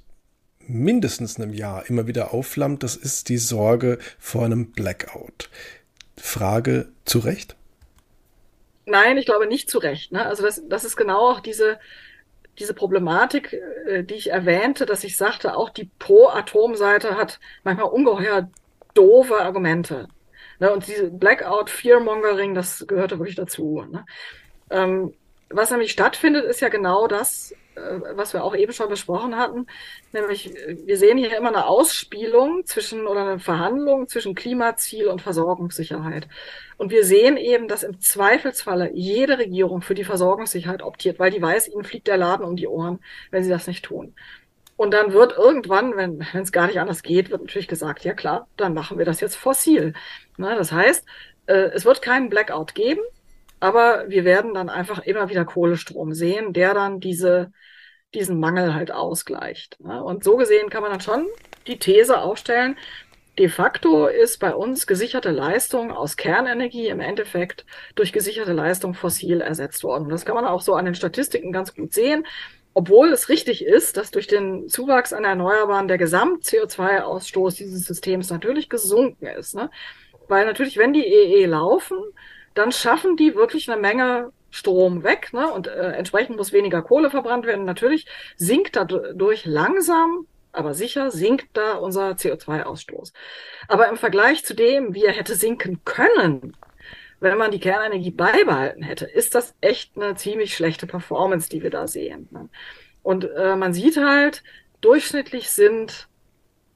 A: mindestens einem Jahr immer wieder aufflammt, das ist die Sorge vor einem Blackout. Frage zu Recht?
B: Nein, ich glaube nicht zu Recht. Ne? Also das, das ist genau auch diese, diese Problematik, äh, die ich erwähnte, dass ich sagte, auch die Pro-Atom-Seite hat manchmal ungeheuer doofe Argumente. Ne? Und diese Blackout, Fearmongering, das gehörte wirklich dazu. Ne? Ähm, was nämlich stattfindet, ist ja genau das, was wir auch eben schon besprochen hatten, nämlich wir sehen hier immer eine Ausspielung zwischen oder eine Verhandlung zwischen Klimaziel und Versorgungssicherheit. Und wir sehen eben, dass im Zweifelsfalle jede Regierung für die Versorgungssicherheit optiert, weil die weiß, ihnen fliegt der Laden um die Ohren, wenn sie das nicht tun. Und dann wird irgendwann, wenn es gar nicht anders geht, wird natürlich gesagt, ja klar, dann machen wir das jetzt fossil. Na, das heißt, äh, es wird keinen Blackout geben, aber wir werden dann einfach immer wieder Kohlestrom sehen, der dann diese, diesen Mangel halt ausgleicht. Ne? Und so gesehen kann man dann schon die These aufstellen, de facto ist bei uns gesicherte Leistung aus Kernenergie im Endeffekt durch gesicherte Leistung fossil ersetzt worden. Das kann man auch so an den Statistiken ganz gut sehen. Obwohl es richtig ist, dass durch den Zuwachs an Erneuerbaren der Gesamt-CO2-Ausstoß dieses Systems natürlich gesunken ist. Ne? Weil natürlich, wenn die EE laufen, dann schaffen die wirklich eine Menge Strom weg ne? und äh, entsprechend muss weniger Kohle verbrannt werden. Natürlich sinkt dadurch langsam, aber sicher sinkt da unser CO2-Ausstoß. Aber im Vergleich zu dem, wie er hätte sinken können, wenn man die Kernenergie beibehalten hätte, ist das echt eine ziemlich schlechte Performance, die wir da sehen. Ne? Und äh, man sieht halt, durchschnittlich sind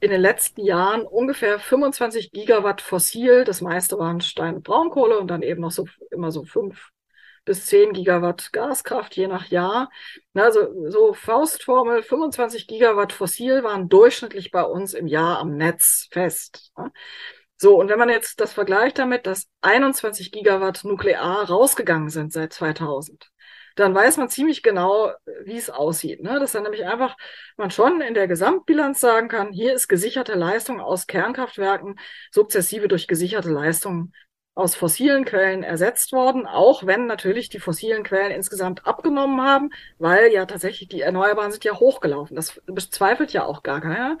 B: in den letzten Jahren ungefähr 25 Gigawatt fossil. Das meiste waren Stein- und Braunkohle und dann eben noch so immer so fünf bis zehn Gigawatt Gaskraft je nach Jahr. Also so Faustformel, 25 Gigawatt fossil waren durchschnittlich bei uns im Jahr am Netz fest. So, und wenn man jetzt das vergleicht damit, dass 21 Gigawatt nuklear rausgegangen sind seit 2000, dann weiß man ziemlich genau, wie es aussieht. Ne? Dass dann nämlich einfach man schon in der Gesamtbilanz sagen kann, hier ist gesicherte Leistung aus Kernkraftwerken sukzessive durch gesicherte Leistung aus fossilen Quellen ersetzt worden, auch wenn natürlich die fossilen Quellen insgesamt abgenommen haben, weil ja tatsächlich die Erneuerbaren sind ja hochgelaufen. Das bezweifelt ja auch gar keiner.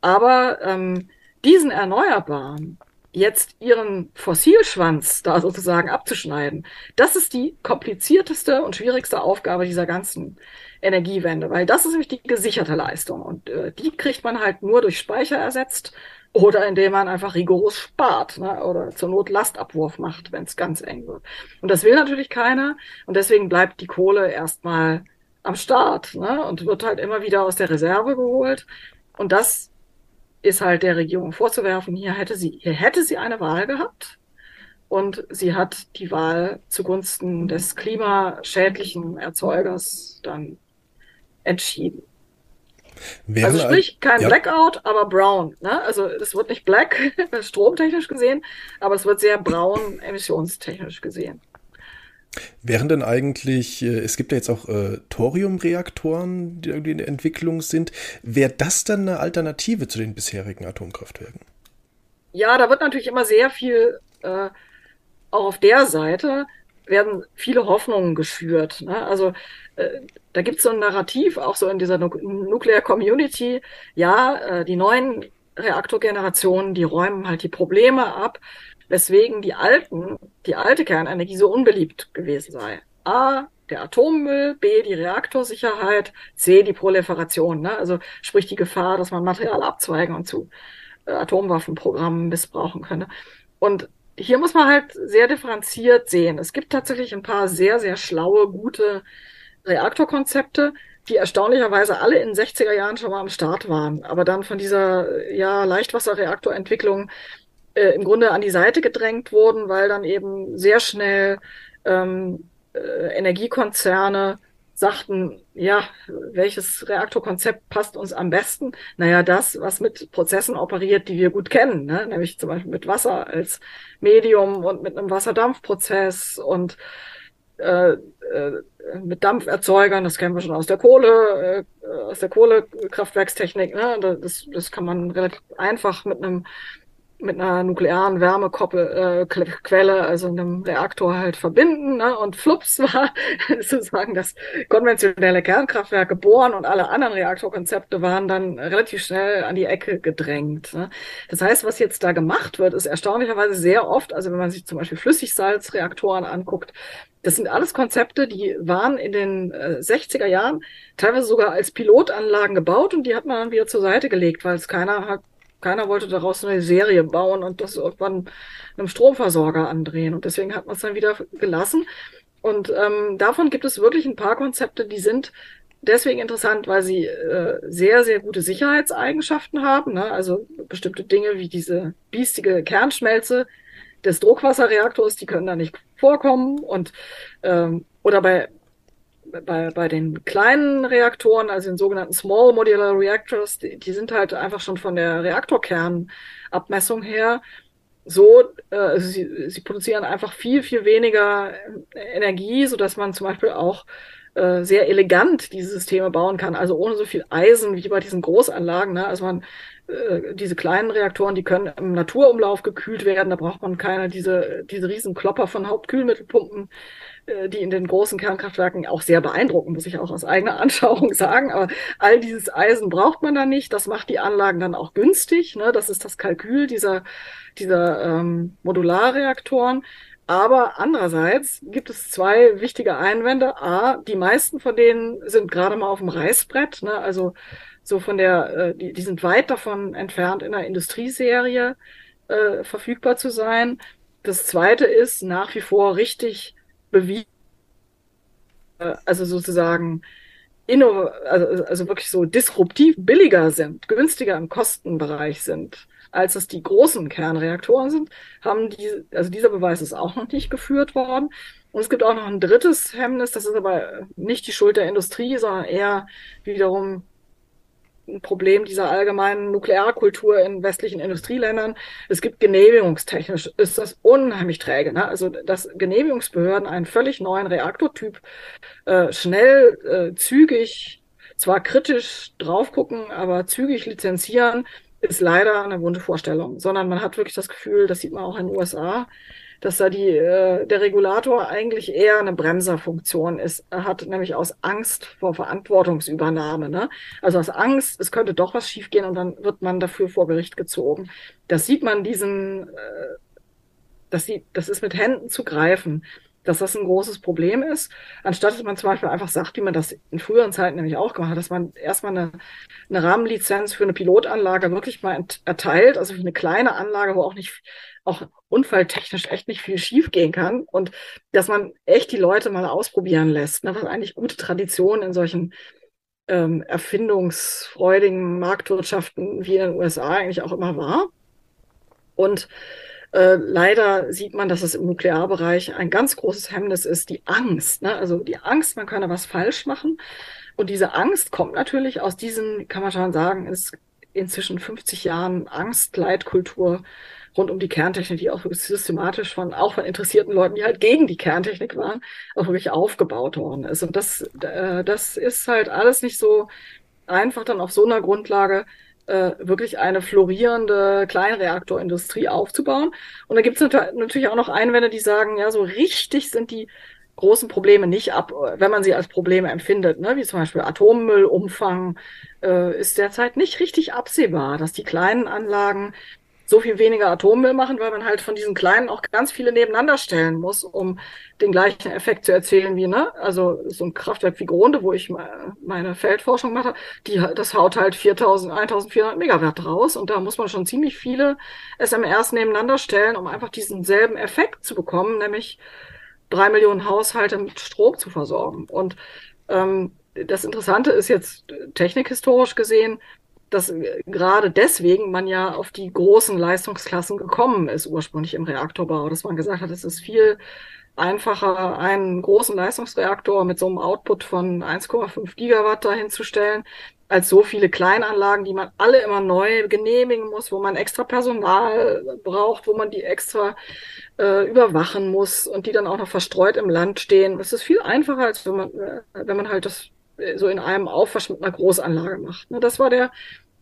B: Aber ähm, diesen Erneuerbaren jetzt ihren Fossilschwanz da sozusagen abzuschneiden, das ist die komplizierteste und schwierigste Aufgabe dieser ganzen Energiewende, weil das ist nämlich die gesicherte Leistung und äh, die kriegt man halt nur durch Speicher ersetzt oder indem man einfach rigoros spart ne? oder zur Not Lastabwurf macht, wenn es ganz eng wird. Und das will natürlich keiner und deswegen bleibt die Kohle erstmal am Start ne? und wird halt immer wieder aus der Reserve geholt. Und das ist halt der Regierung vorzuwerfen, hier hätte sie, hier hätte sie eine Wahl gehabt und sie hat die Wahl zugunsten des klimaschädlichen Erzeugers dann entschieden. Wären also sprich, kein ja. Blackout, aber brown. Ne? Also es wird nicht black, stromtechnisch gesehen, aber es wird sehr braun, emissionstechnisch gesehen.
A: Wären denn eigentlich, äh, es gibt ja jetzt auch äh, Thoriumreaktoren, die irgendwie in der Entwicklung sind, wäre das dann eine Alternative zu den bisherigen Atomkraftwerken?
B: Ja, da wird natürlich immer sehr viel, äh, auch auf der Seite werden viele Hoffnungen geschürt. Ne? Also äh, da gibt es so ein Narrativ, auch so in dieser nu Nuclear Community, ja, äh, die neuen Reaktorgenerationen, die räumen halt die Probleme ab weswegen die alten, die alte Kernenergie so unbeliebt gewesen sei. A, der Atommüll, B, die Reaktorsicherheit, C, die Proliferation, ne? also sprich die Gefahr, dass man Material abzweigen und zu äh, Atomwaffenprogrammen missbrauchen könne. Und hier muss man halt sehr differenziert sehen. Es gibt tatsächlich ein paar sehr, sehr schlaue, gute Reaktorkonzepte, die erstaunlicherweise alle in den 60er Jahren schon mal am Start waren, aber dann von dieser ja, Leichtwasserreaktorentwicklung äh, im Grunde an die Seite gedrängt wurden, weil dann eben sehr schnell ähm, äh, Energiekonzerne sagten, ja, welches Reaktorkonzept passt uns am besten? Naja, das, was mit Prozessen operiert, die wir gut kennen, ne? nämlich zum Beispiel mit Wasser als Medium und mit einem Wasserdampfprozess und äh, äh, mit Dampferzeugern, das kennen wir schon aus der Kohle, äh, aus der Kohlekraftwerkstechnik, ne? das, das kann man relativ einfach mit einem mit einer nuklearen Wärmequelle, äh, also einem Reaktor halt verbinden. Ne? Und flups war sozusagen das konventionelle Kernkraftwerk geboren und alle anderen Reaktorkonzepte waren dann relativ schnell an die Ecke gedrängt. Ne? Das heißt, was jetzt da gemacht wird, ist erstaunlicherweise sehr oft, also wenn man sich zum Beispiel Flüssigsalzreaktoren anguckt, das sind alles Konzepte, die waren in den äh, 60er Jahren teilweise sogar als Pilotanlagen gebaut und die hat man dann wieder zur Seite gelegt, weil es keiner hat keiner wollte daraus eine Serie bauen und das irgendwann einem Stromversorger andrehen. Und deswegen hat man es dann wieder gelassen. Und ähm, davon gibt es wirklich ein paar Konzepte, die sind deswegen interessant, weil sie äh, sehr, sehr gute Sicherheitseigenschaften haben. Ne? Also bestimmte Dinge wie diese biestige Kernschmelze des Druckwasserreaktors, die können da nicht vorkommen. Und ähm, oder bei bei, bei den kleinen Reaktoren, also den sogenannten Small Modular Reactors, die, die sind halt einfach schon von der Reaktorkernabmessung her so, äh, also sie, sie produzieren einfach viel, viel weniger Energie, so dass man zum Beispiel auch äh, sehr elegant diese Systeme bauen kann, also ohne so viel Eisen wie bei diesen Großanlagen. Ne? Also man äh, diese kleinen Reaktoren, die können im Naturumlauf gekühlt werden, da braucht man keine diese diese riesen Klopper von Hauptkühlmittelpumpen die in den großen Kernkraftwerken auch sehr beeindrucken, muss ich auch aus eigener Anschauung sagen. Aber all dieses Eisen braucht man da nicht. Das macht die Anlagen dann auch günstig. Ne? Das ist das Kalkül dieser, dieser ähm, Modularreaktoren. Aber andererseits gibt es zwei wichtige Einwände. A, die meisten von denen sind gerade mal auf dem Reißbrett. Ne? Also so von der, äh, die, die sind weit davon entfernt, in einer Industrieserie äh, verfügbar zu sein. Das zweite ist nach wie vor richtig bewiesen, äh, also sozusagen inno, also, also wirklich so disruptiv billiger sind, günstiger im Kostenbereich sind, als es die großen Kernreaktoren sind, haben die, also dieser Beweis ist auch noch nicht geführt worden. Und es gibt auch noch ein drittes Hemmnis, das ist aber nicht die Schuld der Industrie, sondern eher wiederum ein Problem dieser allgemeinen Nuklearkultur in westlichen Industrieländern. Es gibt genehmigungstechnisch, ist das unheimlich träge. Ne? Also, dass Genehmigungsbehörden einen völlig neuen Reaktortyp äh, schnell, äh, zügig, zwar kritisch drauf gucken, aber zügig lizenzieren, ist leider eine bunte Vorstellung. Sondern man hat wirklich das Gefühl, das sieht man auch in den USA, dass da die, äh, der Regulator eigentlich eher eine Bremserfunktion ist. Er hat nämlich aus Angst vor Verantwortungsübernahme, ne? Also aus Angst, es könnte doch was schiefgehen und dann wird man dafür vor Gericht gezogen. Das sieht man diesen, äh, das, sieht, das ist mit Händen zu greifen dass das ein großes Problem ist, anstatt dass man zum Beispiel einfach sagt, wie man das in früheren Zeiten nämlich auch gemacht hat, dass man erstmal eine, eine Rahmenlizenz für eine Pilotanlage wirklich mal erteilt, also für eine kleine Anlage, wo auch nicht auch unfalltechnisch echt nicht viel schiefgehen kann und dass man echt die Leute mal ausprobieren lässt, ne, was eigentlich gute Tradition in solchen ähm, erfindungsfreudigen Marktwirtschaften wie in den USA eigentlich auch immer war. Und äh, leider sieht man, dass es im Nuklearbereich ein ganz großes Hemmnis ist, die Angst. Ne? Also die Angst, man könne was falsch machen. Und diese Angst kommt natürlich aus diesen, kann man schon sagen, ist inzwischen 50 Jahren Angst-Leitkultur rund um die Kerntechnik, die auch wirklich systematisch von, auch von interessierten Leuten, die halt gegen die Kerntechnik waren, auch wirklich aufgebaut worden ist. Und das, äh, das ist halt alles nicht so einfach dann auf so einer Grundlage äh, wirklich eine florierende Kleinreaktorindustrie aufzubauen. Und da gibt es natürlich auch noch Einwände, die sagen, ja, so richtig sind die großen Probleme nicht ab, wenn man sie als Probleme empfindet, ne? wie zum Beispiel Atommüllumfang, äh, ist derzeit nicht richtig absehbar, dass die kleinen Anlagen so viel weniger Atommüll machen, weil man halt von diesen kleinen auch ganz viele nebeneinander stellen muss, um den gleichen Effekt zu erzählen wie, ne? Also so ein Kraftwerk wie Gronde, wo ich meine Feldforschung mache, die, das haut halt 4000, 1400 Megawatt raus und da muss man schon ziemlich viele SMRs nebeneinander stellen, um einfach diesen selben Effekt zu bekommen, nämlich drei Millionen Haushalte mit Strom zu versorgen. Und ähm, das Interessante ist jetzt technikhistorisch gesehen, dass gerade deswegen man ja auf die großen Leistungsklassen gekommen ist, ursprünglich im Reaktorbau, dass man gesagt hat, es ist viel einfacher, einen großen Leistungsreaktor mit so einem Output von 1,5 Gigawatt dahinzustellen, als so viele Kleinanlagen, die man alle immer neu genehmigen muss, wo man extra Personal braucht, wo man die extra äh, überwachen muss und die dann auch noch verstreut im Land stehen. Es ist viel einfacher, als wenn man, äh, wenn man halt das so in einem Aufwasch mit einer Großanlage macht. Ne, das war der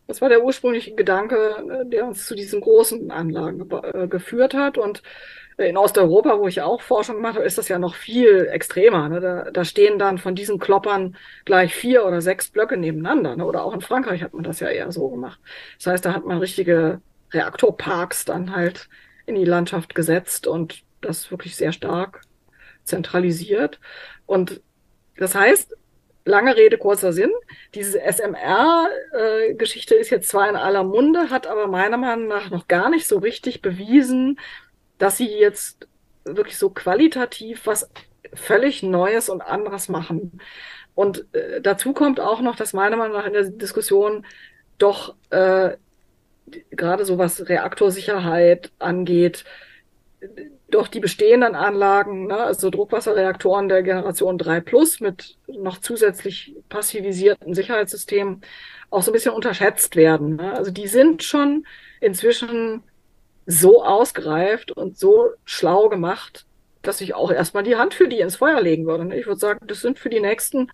B: Das war der ursprüngliche Gedanke, ne, der uns zu diesen großen Anlagen äh, geführt hat. Und in Osteuropa, wo ich auch Forschung mache, ist das ja noch viel extremer. Ne? Da, da, stehen dann von diesen Kloppern gleich vier oder sechs Blöcke nebeneinander. Ne? Oder auch in Frankreich hat man das ja eher so gemacht. Das heißt, da hat man richtige Reaktorparks dann halt in die Landschaft gesetzt und das wirklich sehr stark zentralisiert. Und das heißt, lange Rede, kurzer Sinn. Diese SMR-Geschichte äh, ist jetzt zwar in aller Munde, hat aber meiner Meinung nach noch gar nicht so richtig bewiesen, dass sie jetzt wirklich so qualitativ was völlig Neues und anderes machen. Und äh, dazu kommt auch noch, dass meiner Meinung nach in der Diskussion doch äh, gerade so was Reaktorsicherheit angeht, doch die bestehenden Anlagen, ne, also Druckwasserreaktoren der Generation 3 Plus mit noch zusätzlich passivisierten Sicherheitssystemen auch so ein bisschen unterschätzt werden. Ne? Also die sind schon inzwischen so ausgereift und so schlau gemacht, dass ich auch erstmal die Hand für die ins Feuer legen würde. Ne? Ich würde sagen, das sind für die nächsten,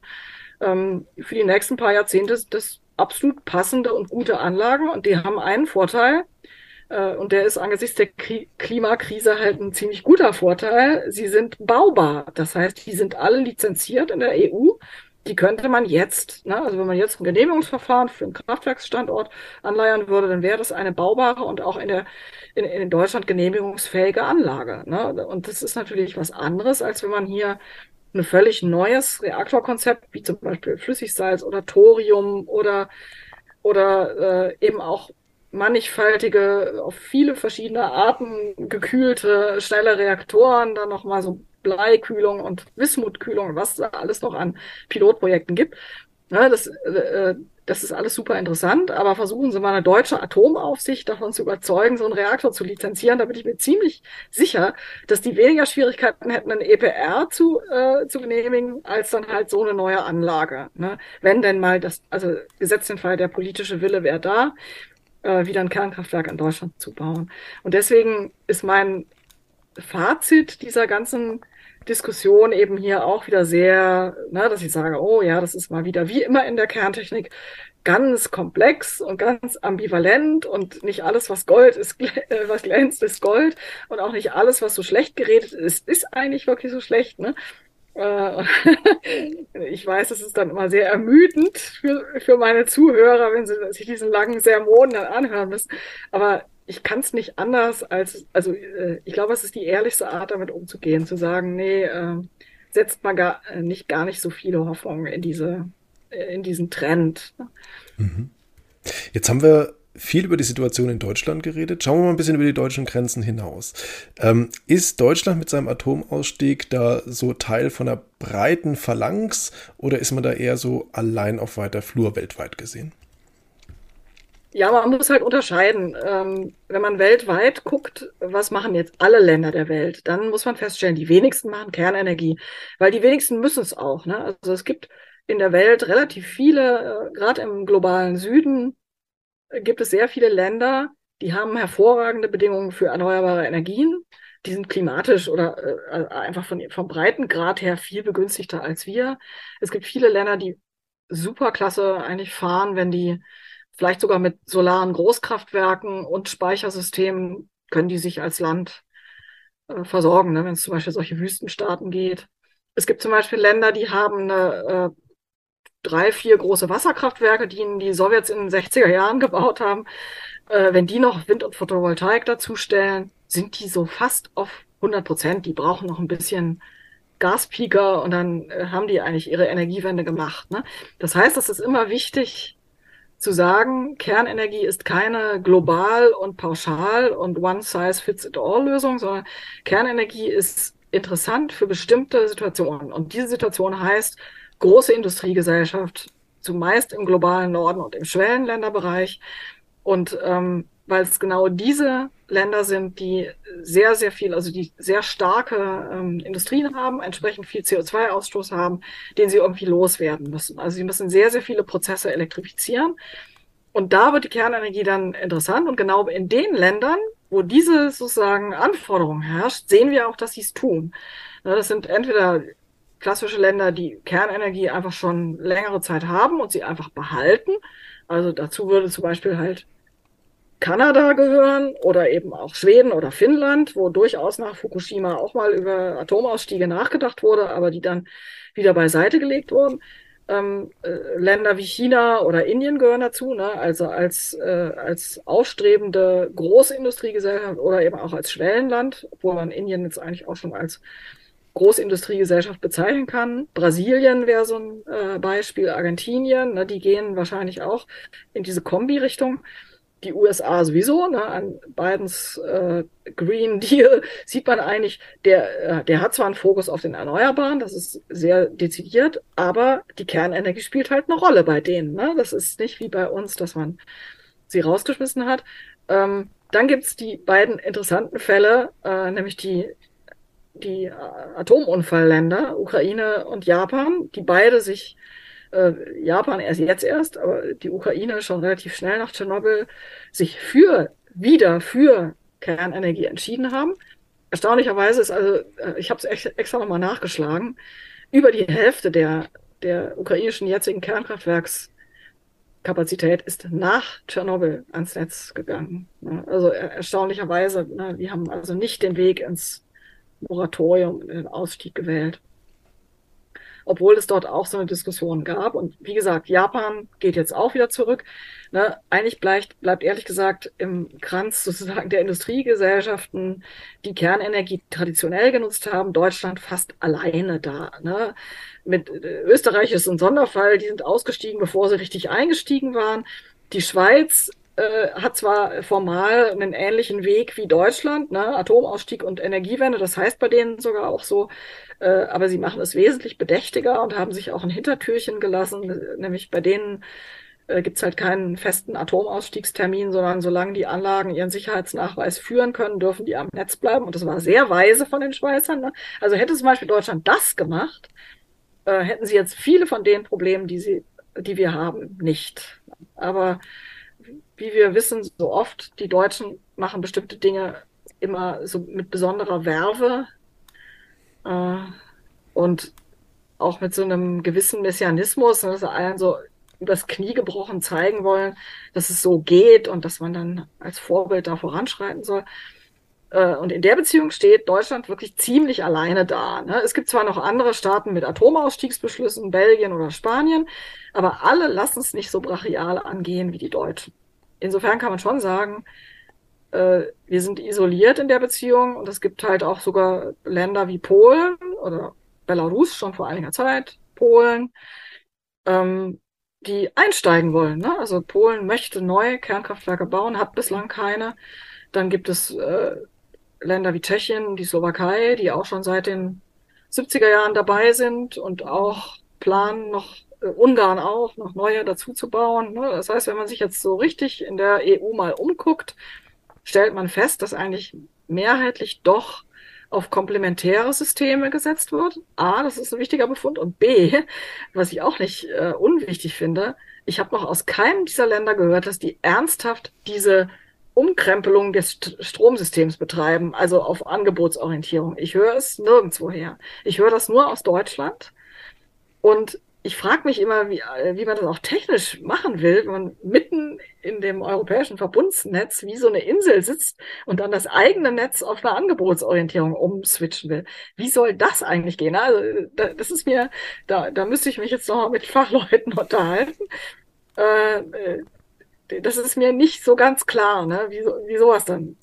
B: ähm, für die nächsten paar Jahrzehnte das absolut passende und gute Anlagen und die haben einen Vorteil, und der ist angesichts der Kri Klimakrise halt ein ziemlich guter Vorteil. Sie sind baubar. Das heißt, die sind alle lizenziert in der EU. Die könnte man jetzt, ne, also wenn man jetzt ein Genehmigungsverfahren für einen Kraftwerksstandort anleiern würde, dann wäre das eine baubare und auch in der in, in Deutschland genehmigungsfähige Anlage. Ne? Und das ist natürlich was anderes, als wenn man hier ein völlig neues Reaktorkonzept, wie zum Beispiel Flüssigsalz oder Thorium oder oder äh, eben auch mannigfaltige, auf viele verschiedene Arten gekühlte, schnelle Reaktoren, dann nochmal so Bleikühlung und Wismutkühlung, was da alles noch an Pilotprojekten gibt. Ja, das, äh, das ist alles super interessant, aber versuchen Sie mal eine deutsche Atomaufsicht davon zu überzeugen, so einen Reaktor zu lizenzieren. Da bin ich mir ziemlich sicher, dass die weniger Schwierigkeiten hätten, einen EPR zu, äh, zu genehmigen, als dann halt so eine neue Anlage. Ne? Wenn denn mal das, also gesetzt den Fall, der politische Wille wäre da, äh, wieder ein Kernkraftwerk in Deutschland zu bauen. Und deswegen ist mein Fazit dieser ganzen Diskussion eben hier auch wieder sehr, ne, dass ich sage, oh ja, das ist mal wieder wie immer in der Kerntechnik ganz komplex und ganz ambivalent und nicht alles, was Gold ist, äh, was glänzt, ist Gold und auch nicht alles, was so schlecht geredet ist, ist eigentlich wirklich so schlecht. Ne? Äh, ich weiß, es ist dann immer sehr ermüdend für, für meine Zuhörer, wenn sie sich diesen langen Sermon dann anhören müssen. Aber ich kann es nicht anders als, also äh, ich glaube, es ist die ehrlichste Art, damit umzugehen, zu sagen, nee, äh, setzt man gar nicht gar nicht so viele Hoffnungen in diese, in diesen Trend.
A: Mhm. Jetzt haben wir viel über die Situation in Deutschland geredet. Schauen wir mal ein bisschen über die deutschen Grenzen hinaus. Ähm, ist Deutschland mit seinem Atomausstieg da so Teil von einer breiten Phalanx oder ist man da eher so allein auf weiter Flur weltweit gesehen?
B: Ja, man muss halt unterscheiden. Ähm, wenn man weltweit guckt, was machen jetzt alle Länder der Welt, dann muss man feststellen, die wenigsten machen Kernenergie, weil die wenigsten müssen es auch. Ne? Also es gibt in der Welt relativ viele, äh, gerade im globalen Süden, gibt es sehr viele Länder, die haben hervorragende Bedingungen für erneuerbare Energien. Die sind klimatisch oder äh, einfach von, vom Breitengrad her viel begünstigter als wir. Es gibt viele Länder, die super klasse eigentlich fahren, wenn die vielleicht sogar mit solaren Großkraftwerken und Speichersystemen können die sich als Land äh, versorgen, ne, wenn es zum Beispiel solche Wüstenstaaten geht. Es gibt zum Beispiel Länder, die haben eine äh, drei, vier große Wasserkraftwerke, die die Sowjets in den 60er Jahren gebaut haben, äh, wenn die noch Wind- und Photovoltaik dazustellen, sind die so fast auf 100 Prozent. Die brauchen noch ein bisschen Gaspieker und dann äh, haben die eigentlich ihre Energiewende gemacht. Ne? Das heißt, es ist immer wichtig zu sagen, Kernenergie ist keine global und pauschal und One-Size-Fits-it-all-Lösung, sondern Kernenergie ist interessant für bestimmte Situationen. Und diese Situation heißt, große Industriegesellschaft, zumeist im globalen Norden und im Schwellenländerbereich. Und ähm, weil es genau diese Länder sind, die sehr, sehr viel, also die sehr starke ähm, Industrien haben, entsprechend viel CO2-Ausstoß haben, den sie irgendwie loswerden müssen. Also sie müssen sehr, sehr viele Prozesse elektrifizieren. Und da wird die Kernenergie dann interessant. Und genau in den Ländern, wo diese sozusagen Anforderung herrscht, sehen wir auch, dass sie es tun. Das sind entweder klassische Länder, die Kernenergie einfach schon längere Zeit haben und sie einfach behalten. Also dazu würde zum Beispiel halt Kanada gehören oder eben auch Schweden oder Finnland, wo durchaus nach Fukushima auch mal über Atomausstiege nachgedacht wurde, aber die dann wieder beiseite gelegt wurden. Ähm, äh, Länder wie China oder Indien gehören dazu, ne? also als, äh, als aufstrebende Großindustriegesellschaft oder eben auch als Schwellenland, obwohl man Indien jetzt eigentlich auch schon als Großindustriegesellschaft bezeichnen kann. Brasilien wäre so ein äh, Beispiel, Argentinien, ne? die gehen wahrscheinlich auch in diese Kombi-Richtung die USA sowieso, ne, an Bidens äh, Green Deal sieht man eigentlich, der, äh, der hat zwar einen Fokus auf den Erneuerbaren, das ist sehr dezidiert, aber die Kernenergie spielt halt eine Rolle bei denen. Ne? Das ist nicht wie bei uns, dass man sie rausgeschmissen hat. Ähm, dann gibt's die beiden interessanten Fälle, äh, nämlich die, die äh, Atomunfallländer, Ukraine und Japan, die beide sich äh, Japan erst jetzt erst, aber die Ukraine schon relativ schnell nach Tschernobyl sich für, wieder für Kernenergie entschieden haben. Erstaunlicherweise ist also, äh, ich habe es extra nochmal nachgeschlagen, über die Hälfte der, der ukrainischen jetzigen Kernkraftwerkskapazität ist nach Tschernobyl ans Netz gegangen. Also erstaunlicherweise, ne, die haben also nicht den Weg ins Moratorium, den Ausstieg gewählt obwohl es dort auch so eine Diskussion gab. Und wie gesagt, Japan geht jetzt auch wieder zurück. Ne, eigentlich bleibt, bleibt ehrlich gesagt im Kranz sozusagen der Industriegesellschaften, die Kernenergie traditionell genutzt haben, Deutschland fast alleine da. Ne? Mit äh, Österreich ist ein Sonderfall, die sind ausgestiegen, bevor sie richtig eingestiegen waren. Die Schweiz äh, hat zwar formal einen ähnlichen Weg wie Deutschland, ne? Atomausstieg und Energiewende, das heißt bei denen sogar auch so, äh, aber sie machen es wesentlich bedächtiger und haben sich auch ein Hintertürchen gelassen, nämlich bei denen äh, gibt es halt keinen festen Atomausstiegstermin, sondern solange die Anlagen ihren Sicherheitsnachweis führen können, dürfen die am Netz bleiben. Und das war sehr weise von den Schweizern. Ne? Also hätte zum Beispiel Deutschland das gemacht, äh, hätten sie jetzt viele von den Problemen, die sie, die wir haben, nicht. Aber wie wir wissen, so oft, die Deutschen machen bestimmte Dinge immer so mit besonderer Werbe äh, und auch mit so einem gewissen Messianismus, dass sie allen so übers Knie gebrochen zeigen wollen, dass es so geht und dass man dann als Vorbild da voranschreiten soll. Äh, und in der Beziehung steht Deutschland wirklich ziemlich alleine da. Ne? Es gibt zwar noch andere Staaten mit Atomausstiegsbeschlüssen, Belgien oder Spanien, aber alle lassen es nicht so brachial angehen wie die Deutschen insofern kann man schon sagen, äh, wir sind isoliert in der Beziehung und es gibt halt auch sogar Länder wie Polen oder Belarus schon vor einiger Zeit, Polen, ähm, die einsteigen wollen. Ne? Also Polen möchte neue Kernkraftwerke bauen, hat bislang keine. Dann gibt es äh, Länder wie Tschechien, die Slowakei, die auch schon seit den 70er Jahren dabei sind und auch planen, noch Ungarn auch, noch neue dazu zu bauen. Ne? Das heißt, wenn man sich jetzt so richtig in der EU mal umguckt, stellt man fest, dass eigentlich mehrheitlich doch auf komplementäre Systeme gesetzt wird. A, das ist ein wichtiger Befund. Und B, was ich auch nicht äh, unwichtig finde, ich habe noch aus keinem dieser Länder gehört, dass die ernsthaft diese Umkrempelung des St Stromsystems betreiben, also auf Angebotsorientierung. Ich höre es nirgendwoher. Ich höre das nur aus Deutschland. Und ich frage mich immer, wie, äh, wie man das auch technisch machen will, wenn man mitten in dem europäischen Verbundsnetz wie so eine Insel sitzt und dann das eigene Netz auf eine Angebotsorientierung umswitchen will. Wie soll das eigentlich gehen? Also das ist mir, da, da müsste ich mich jetzt noch mal mit Fachleuten unterhalten. Äh, äh, das ist mir nicht so ganz klar, ne, wie, wie sowas dann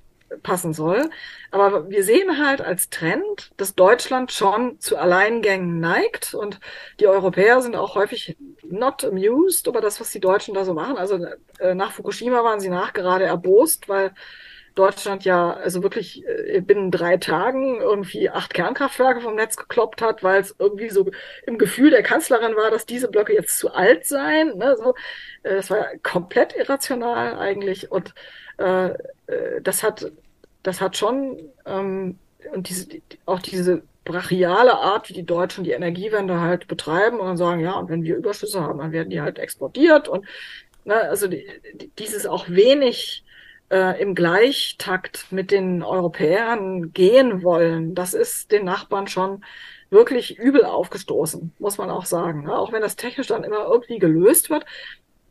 B: passen soll. Aber wir sehen halt als Trend, dass Deutschland schon zu Alleingängen neigt und die Europäer sind auch häufig not amused über das, was die Deutschen da so machen. Also äh, nach Fukushima waren sie nachgerade erbost, weil Deutschland ja also wirklich äh, binnen drei Tagen irgendwie acht Kernkraftwerke vom Netz gekloppt hat, weil es irgendwie so im Gefühl der Kanzlerin war, dass diese Blöcke jetzt zu alt seien. Ne? So, äh, das war komplett irrational eigentlich und äh, äh, das hat, das hat schon, ähm, und diese, auch diese brachiale Art, wie die Deutschen die Energiewende halt betreiben und sagen, ja, und wenn wir Überschüsse haben, dann werden die halt exportiert und ne, also die, dieses auch wenig äh, im Gleichtakt mit den Europäern gehen wollen, das ist den Nachbarn schon wirklich übel aufgestoßen, muss man auch sagen. Ne? Auch wenn das technisch dann immer irgendwie gelöst wird.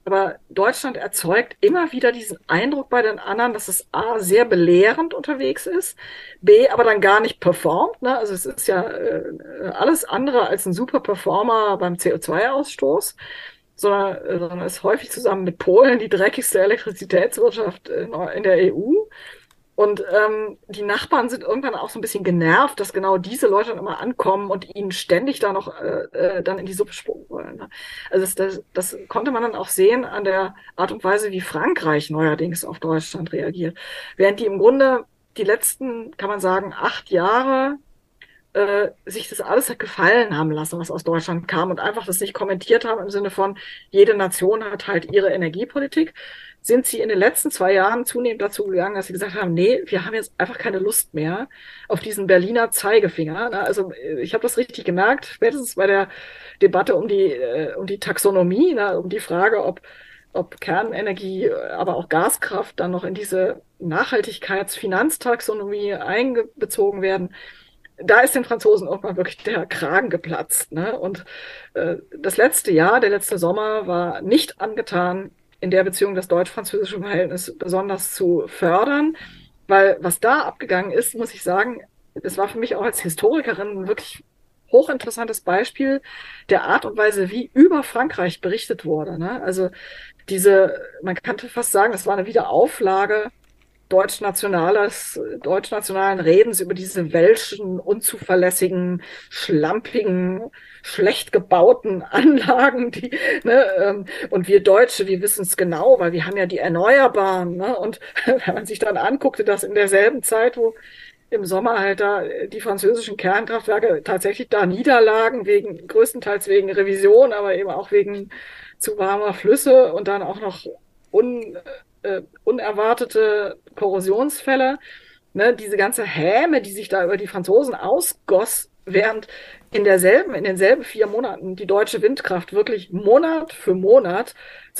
B: Aber Deutschland erzeugt immer wieder diesen Eindruck bei den anderen, dass es A, sehr belehrend unterwegs ist, B, aber dann gar nicht performt. Ne? Also es ist ja äh, alles andere als ein super Performer beim CO2-Ausstoß, sondern, sondern ist häufig zusammen mit Polen die dreckigste Elektrizitätswirtschaft in, in der EU. Und ähm, die Nachbarn sind irgendwann auch so ein bisschen genervt, dass genau diese Leute dann immer ankommen und ihnen ständig da noch äh, äh, dann in die Suppe spucken wollen. Ne? Also das, das, das konnte man dann auch sehen an der Art und Weise, wie Frankreich neuerdings auf Deutschland reagiert. Während die im Grunde die letzten, kann man sagen, acht Jahre äh, sich das alles gefallen haben lassen, was aus Deutschland kam und einfach das nicht kommentiert haben im Sinne von, jede Nation hat halt ihre Energiepolitik. Sind sie in den letzten zwei Jahren zunehmend dazu gegangen, dass sie gesagt haben, nee, wir haben jetzt einfach keine Lust mehr auf diesen Berliner Zeigefinger. Also ich habe das richtig gemerkt, spätestens bei der Debatte um die, äh, um die Taxonomie, um die Frage, ob, ob Kernenergie, aber auch Gaskraft dann noch in diese Nachhaltigkeitsfinanztaxonomie einbezogen werden da ist den Franzosen irgendwann wirklich der Kragen geplatzt. Ne? Und äh, das letzte Jahr, der letzte Sommer, war nicht angetan, in der Beziehung das deutsch-französische Verhältnis besonders zu fördern. Weil was da abgegangen ist, muss ich sagen, das war für mich auch als Historikerin ein wirklich hochinteressantes Beispiel der Art und Weise, wie über Frankreich berichtet wurde. Ne? Also diese, man könnte fast sagen, es war eine Wiederauflage deutschnationales, deutschnationalen Redens über diese welschen, unzuverlässigen, schlampigen, schlecht gebauten Anlagen, die, ne, ähm, und wir Deutsche, wir wissen es genau, weil wir haben ja die Erneuerbaren, ne, und wenn man sich dann anguckte, dass in derselben Zeit, wo im Sommer halt da die französischen Kernkraftwerke tatsächlich da niederlagen, wegen, größtenteils wegen Revision, aber eben auch wegen zu warmer Flüsse und dann auch noch un, äh, unerwartete Korrosionsfälle. Ne, diese ganze Häme, die sich da über die Franzosen ausgoss, während in derselben, in denselben vier Monaten die deutsche Windkraft wirklich Monat für Monat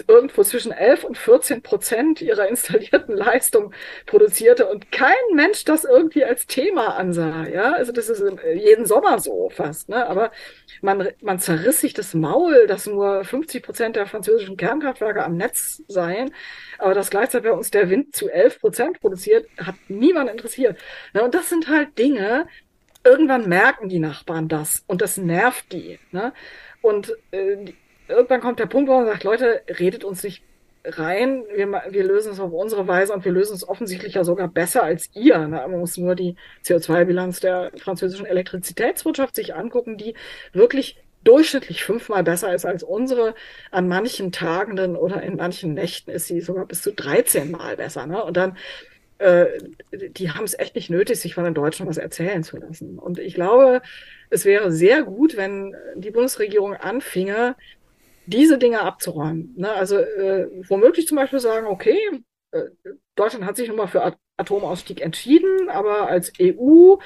B: irgendwo zwischen 11 und 14 Prozent ihrer installierten Leistung produzierte und kein Mensch das irgendwie als Thema ansah. Ja, also das ist jeden Sommer so fast. Ne? Aber man, man zerriss sich das Maul, dass nur 50 Prozent der französischen Kernkraftwerke am Netz seien, aber dass gleichzeitig bei uns der Wind zu 11 Prozent produziert, hat niemand interessiert. Ne? Und das sind halt Dinge, irgendwann merken die Nachbarn das und das nervt die. Ne? Und äh, irgendwann kommt der Punkt, wo man sagt, Leute, redet uns nicht rein, wir, wir lösen es auf unsere Weise und wir lösen es offensichtlich ja sogar besser als ihr. Ne? Man muss nur die CO2-Bilanz der französischen Elektrizitätswirtschaft sich angucken, die wirklich durchschnittlich fünfmal besser ist als unsere. An manchen Tagenden oder in manchen Nächten ist sie sogar bis zu 13 Mal besser. Ne? Und dann äh, die haben es echt nicht nötig, sich von den Deutschen was erzählen zu lassen. Und ich glaube, es wäre sehr gut, wenn die Bundesregierung anfinge, diese Dinge abzuräumen. Ne? Also äh, womöglich zum Beispiel sagen, okay, äh, Deutschland hat sich nun mal für Atomausstieg entschieden, aber als EU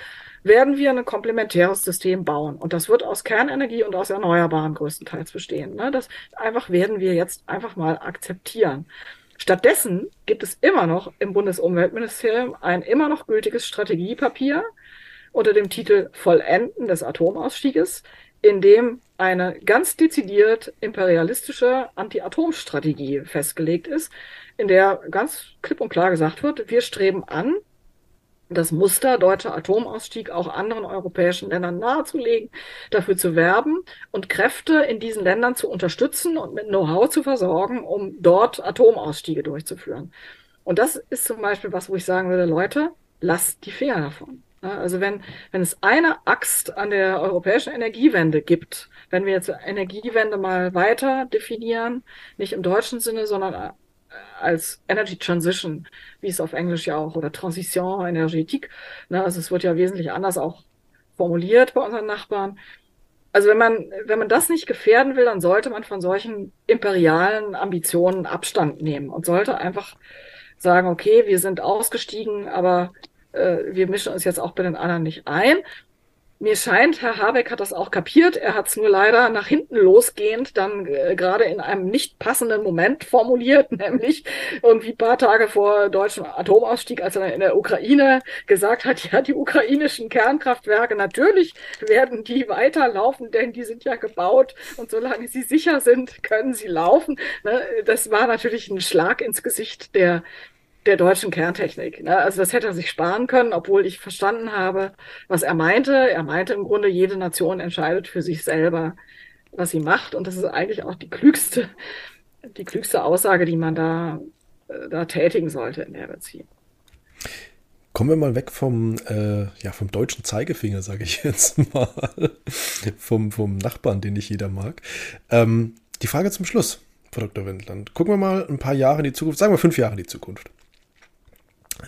B: werden wir ein komplementäres System bauen. Und das wird aus Kernenergie und aus Erneuerbaren größtenteils bestehen. Ne? Das einfach werden wir jetzt einfach mal akzeptieren. Stattdessen gibt es immer noch im Bundesumweltministerium ein immer noch gültiges Strategiepapier unter dem Titel Vollenden des Atomausstieges, in dem eine ganz dezidiert imperialistische Anti-Atom-Strategie festgelegt ist, in der ganz klipp und klar gesagt wird, wir streben an, das Muster deutscher Atomausstieg auch anderen europäischen Ländern nahezulegen, dafür zu werben und Kräfte in diesen Ländern zu unterstützen und mit Know-how zu versorgen, um dort Atomausstiege durchzuführen. Und das ist zum Beispiel was, wo ich sagen würde, Leute, lasst die Finger davon. Also wenn, wenn es eine Axt an der europäischen Energiewende gibt, wenn wir jetzt Energiewende mal weiter definieren, nicht im deutschen Sinne, sondern als Energy Transition, wie es auf Englisch ja auch, oder Transition énergétique. Ne, also es wird ja wesentlich anders auch formuliert bei unseren Nachbarn. Also wenn man, wenn man das nicht gefährden will, dann sollte man von solchen imperialen Ambitionen Abstand nehmen und sollte einfach sagen, okay, wir sind ausgestiegen, aber äh, wir mischen uns jetzt auch bei den anderen nicht ein. mir scheint, Herr Habeck hat das auch kapiert. Er hat es nur leider nach hinten losgehend dann äh, gerade in einem nicht passenden Moment formuliert, nämlich irgendwie ein paar Tage vor deutschem Atomausstieg, als er in der Ukraine gesagt hat, ja, die ukrainischen Kernkraftwerke, natürlich werden die weiterlaufen, denn die sind ja gebaut und solange sie sicher sind, können sie laufen. Ne? Das war natürlich ein Schlag ins Gesicht der der deutschen Kerntechnik. Ne? Also das hätte er sich sparen können, obwohl ich verstanden habe, was er meinte. Er meinte im Grunde, jede Nation entscheidet für sich selber, was sie macht. Und das ist eigentlich auch die klügste, die klügste Aussage, die man da, äh, da tätigen sollte in der Beziehung.
A: Kommen wir mal weg vom, äh, ja, vom deutschen Zeigefinger, sage ich jetzt mal. vom, vom Nachbarn, den nicht jeder mag. Ähm, die Frage zum Schluss, Frau Dr. Wendland. Gucken wir mal ein paar Jahre in die Zukunft, sagen wir fünf Jahre in die Zukunft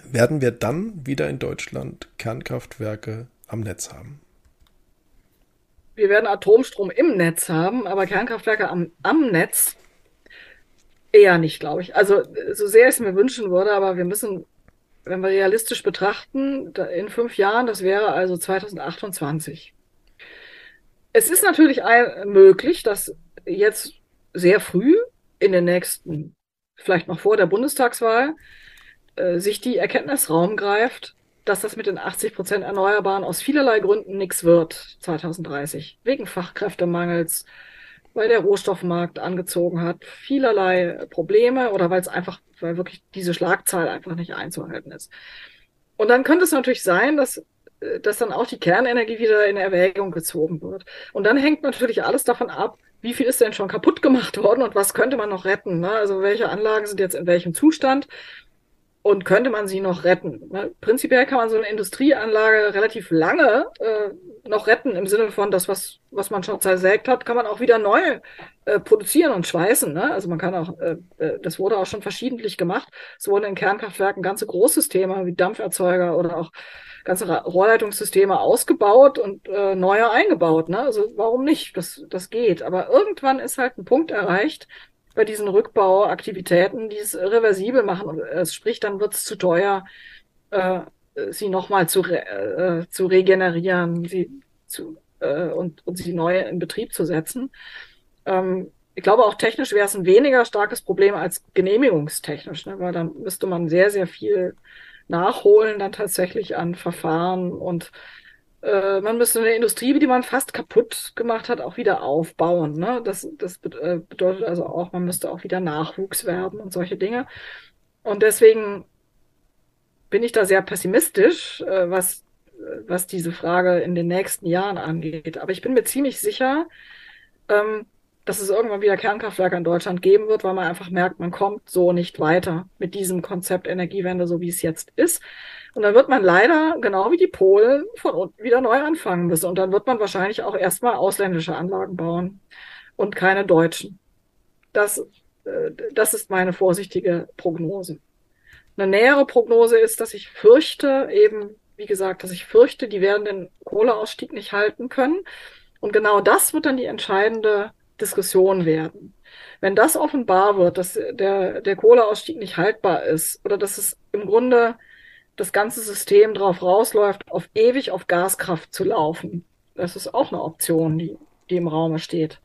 A: werden wir dann wieder in Deutschland Kernkraftwerke am Netz haben?
B: Wir werden Atomstrom im Netz haben, aber Kernkraftwerke am, am Netz eher nicht, glaube ich. Also so sehr ich es mir wünschen würde, aber wir müssen, wenn wir realistisch betrachten, in fünf Jahren, das wäre also 2028. Es ist natürlich möglich, dass jetzt sehr früh in den nächsten, vielleicht noch vor der Bundestagswahl, äh, sich die Erkenntnis Raum greift, dass das mit den 80 Prozent Erneuerbaren aus vielerlei Gründen nichts wird 2030. Wegen Fachkräftemangels, weil der Rohstoffmarkt angezogen hat, vielerlei Probleme oder weil es einfach, weil wirklich diese Schlagzahl einfach nicht einzuhalten ist. Und dann könnte es natürlich sein, dass, äh, dass dann auch die Kernenergie wieder in Erwägung gezogen wird. Und dann hängt natürlich alles davon ab, wie viel ist denn schon kaputt gemacht worden und was könnte man noch retten? Ne? Also welche Anlagen sind jetzt in welchem Zustand? Und könnte man sie noch retten. Ne? Prinzipiell kann man so eine Industrieanlage relativ lange äh, noch retten, im Sinne von das, was, was man schon zersägt hat, kann man auch wieder neu äh, produzieren und schweißen. Ne? Also man kann auch, äh, äh das wurde auch schon verschiedentlich gemacht. Es wurden in Kernkraftwerken ganze Großsysteme wie Dampferzeuger oder auch ganze Rohrleitungssysteme ausgebaut und äh, neue eingebaut. Ne? Also warum nicht? Das, das geht. Aber irgendwann ist halt ein Punkt erreicht, bei diesen Rückbauaktivitäten, die es reversibel machen. Es sprich, dann wird es zu teuer, äh, sie nochmal zu, re äh, zu regenerieren sie zu, äh, und, und sie neu in Betrieb zu setzen. Ähm, ich glaube, auch technisch wäre es ein weniger starkes Problem als genehmigungstechnisch, ne? weil dann müsste man sehr, sehr viel nachholen dann tatsächlich an Verfahren und äh, man müsste eine Industrie, die man fast kaputt gemacht hat, auch wieder aufbauen. Ne? Das, das äh, bedeutet also auch, man müsste auch wieder Nachwuchs werben und solche Dinge. Und deswegen bin ich da sehr pessimistisch, äh, was, was diese Frage in den nächsten Jahren angeht. Aber ich bin mir ziemlich sicher, ähm, dass es irgendwann wieder Kernkraftwerke in Deutschland geben wird, weil man einfach merkt, man kommt so nicht weiter mit diesem Konzept Energiewende, so wie es jetzt ist. Und dann wird man leider, genau wie die Polen, von unten wieder neu anfangen müssen. Und dann wird man wahrscheinlich auch erstmal ausländische Anlagen bauen und keine deutschen. Das, äh, das ist meine vorsichtige Prognose. Eine nähere Prognose ist, dass ich fürchte, eben, wie gesagt, dass ich fürchte, die werden den Kohleausstieg nicht halten können. Und genau das wird dann die entscheidende Diskussion werden. Wenn das offenbar wird, dass der, der Kohleausstieg nicht haltbar ist oder dass es im Grunde das ganze System drauf rausläuft, auf ewig auf Gaskraft zu laufen. Das ist auch eine Option, die, die im Raume steht.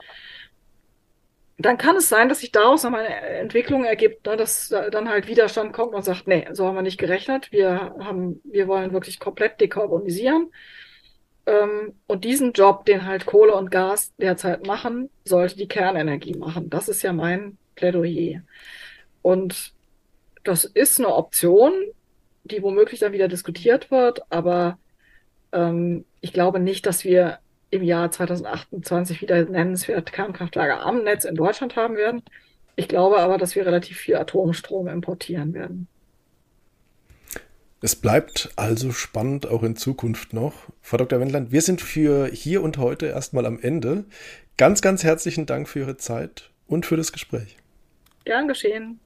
B: Dann kann es sein, dass sich daraus nochmal eine Entwicklung ergibt, ne, dass dann halt Widerstand kommt und sagt, nee, so haben wir nicht gerechnet. Wir haben, wir wollen wirklich komplett dekarbonisieren. Ähm, und diesen Job, den halt Kohle und Gas derzeit machen, sollte die Kernenergie machen. Das ist ja mein Plädoyer. Und das ist eine Option, die womöglich dann wieder diskutiert wird, aber ähm, ich glaube nicht, dass wir im Jahr 2028 wieder nennenswert Kernkraftwerke am Netz in Deutschland haben werden. Ich glaube aber, dass wir relativ viel Atomstrom importieren werden.
A: Es bleibt also spannend auch in Zukunft noch. Frau Dr. Wendland, wir sind für hier und heute erstmal am Ende. Ganz, ganz herzlichen Dank für Ihre Zeit und für das Gespräch.
B: Gern geschehen.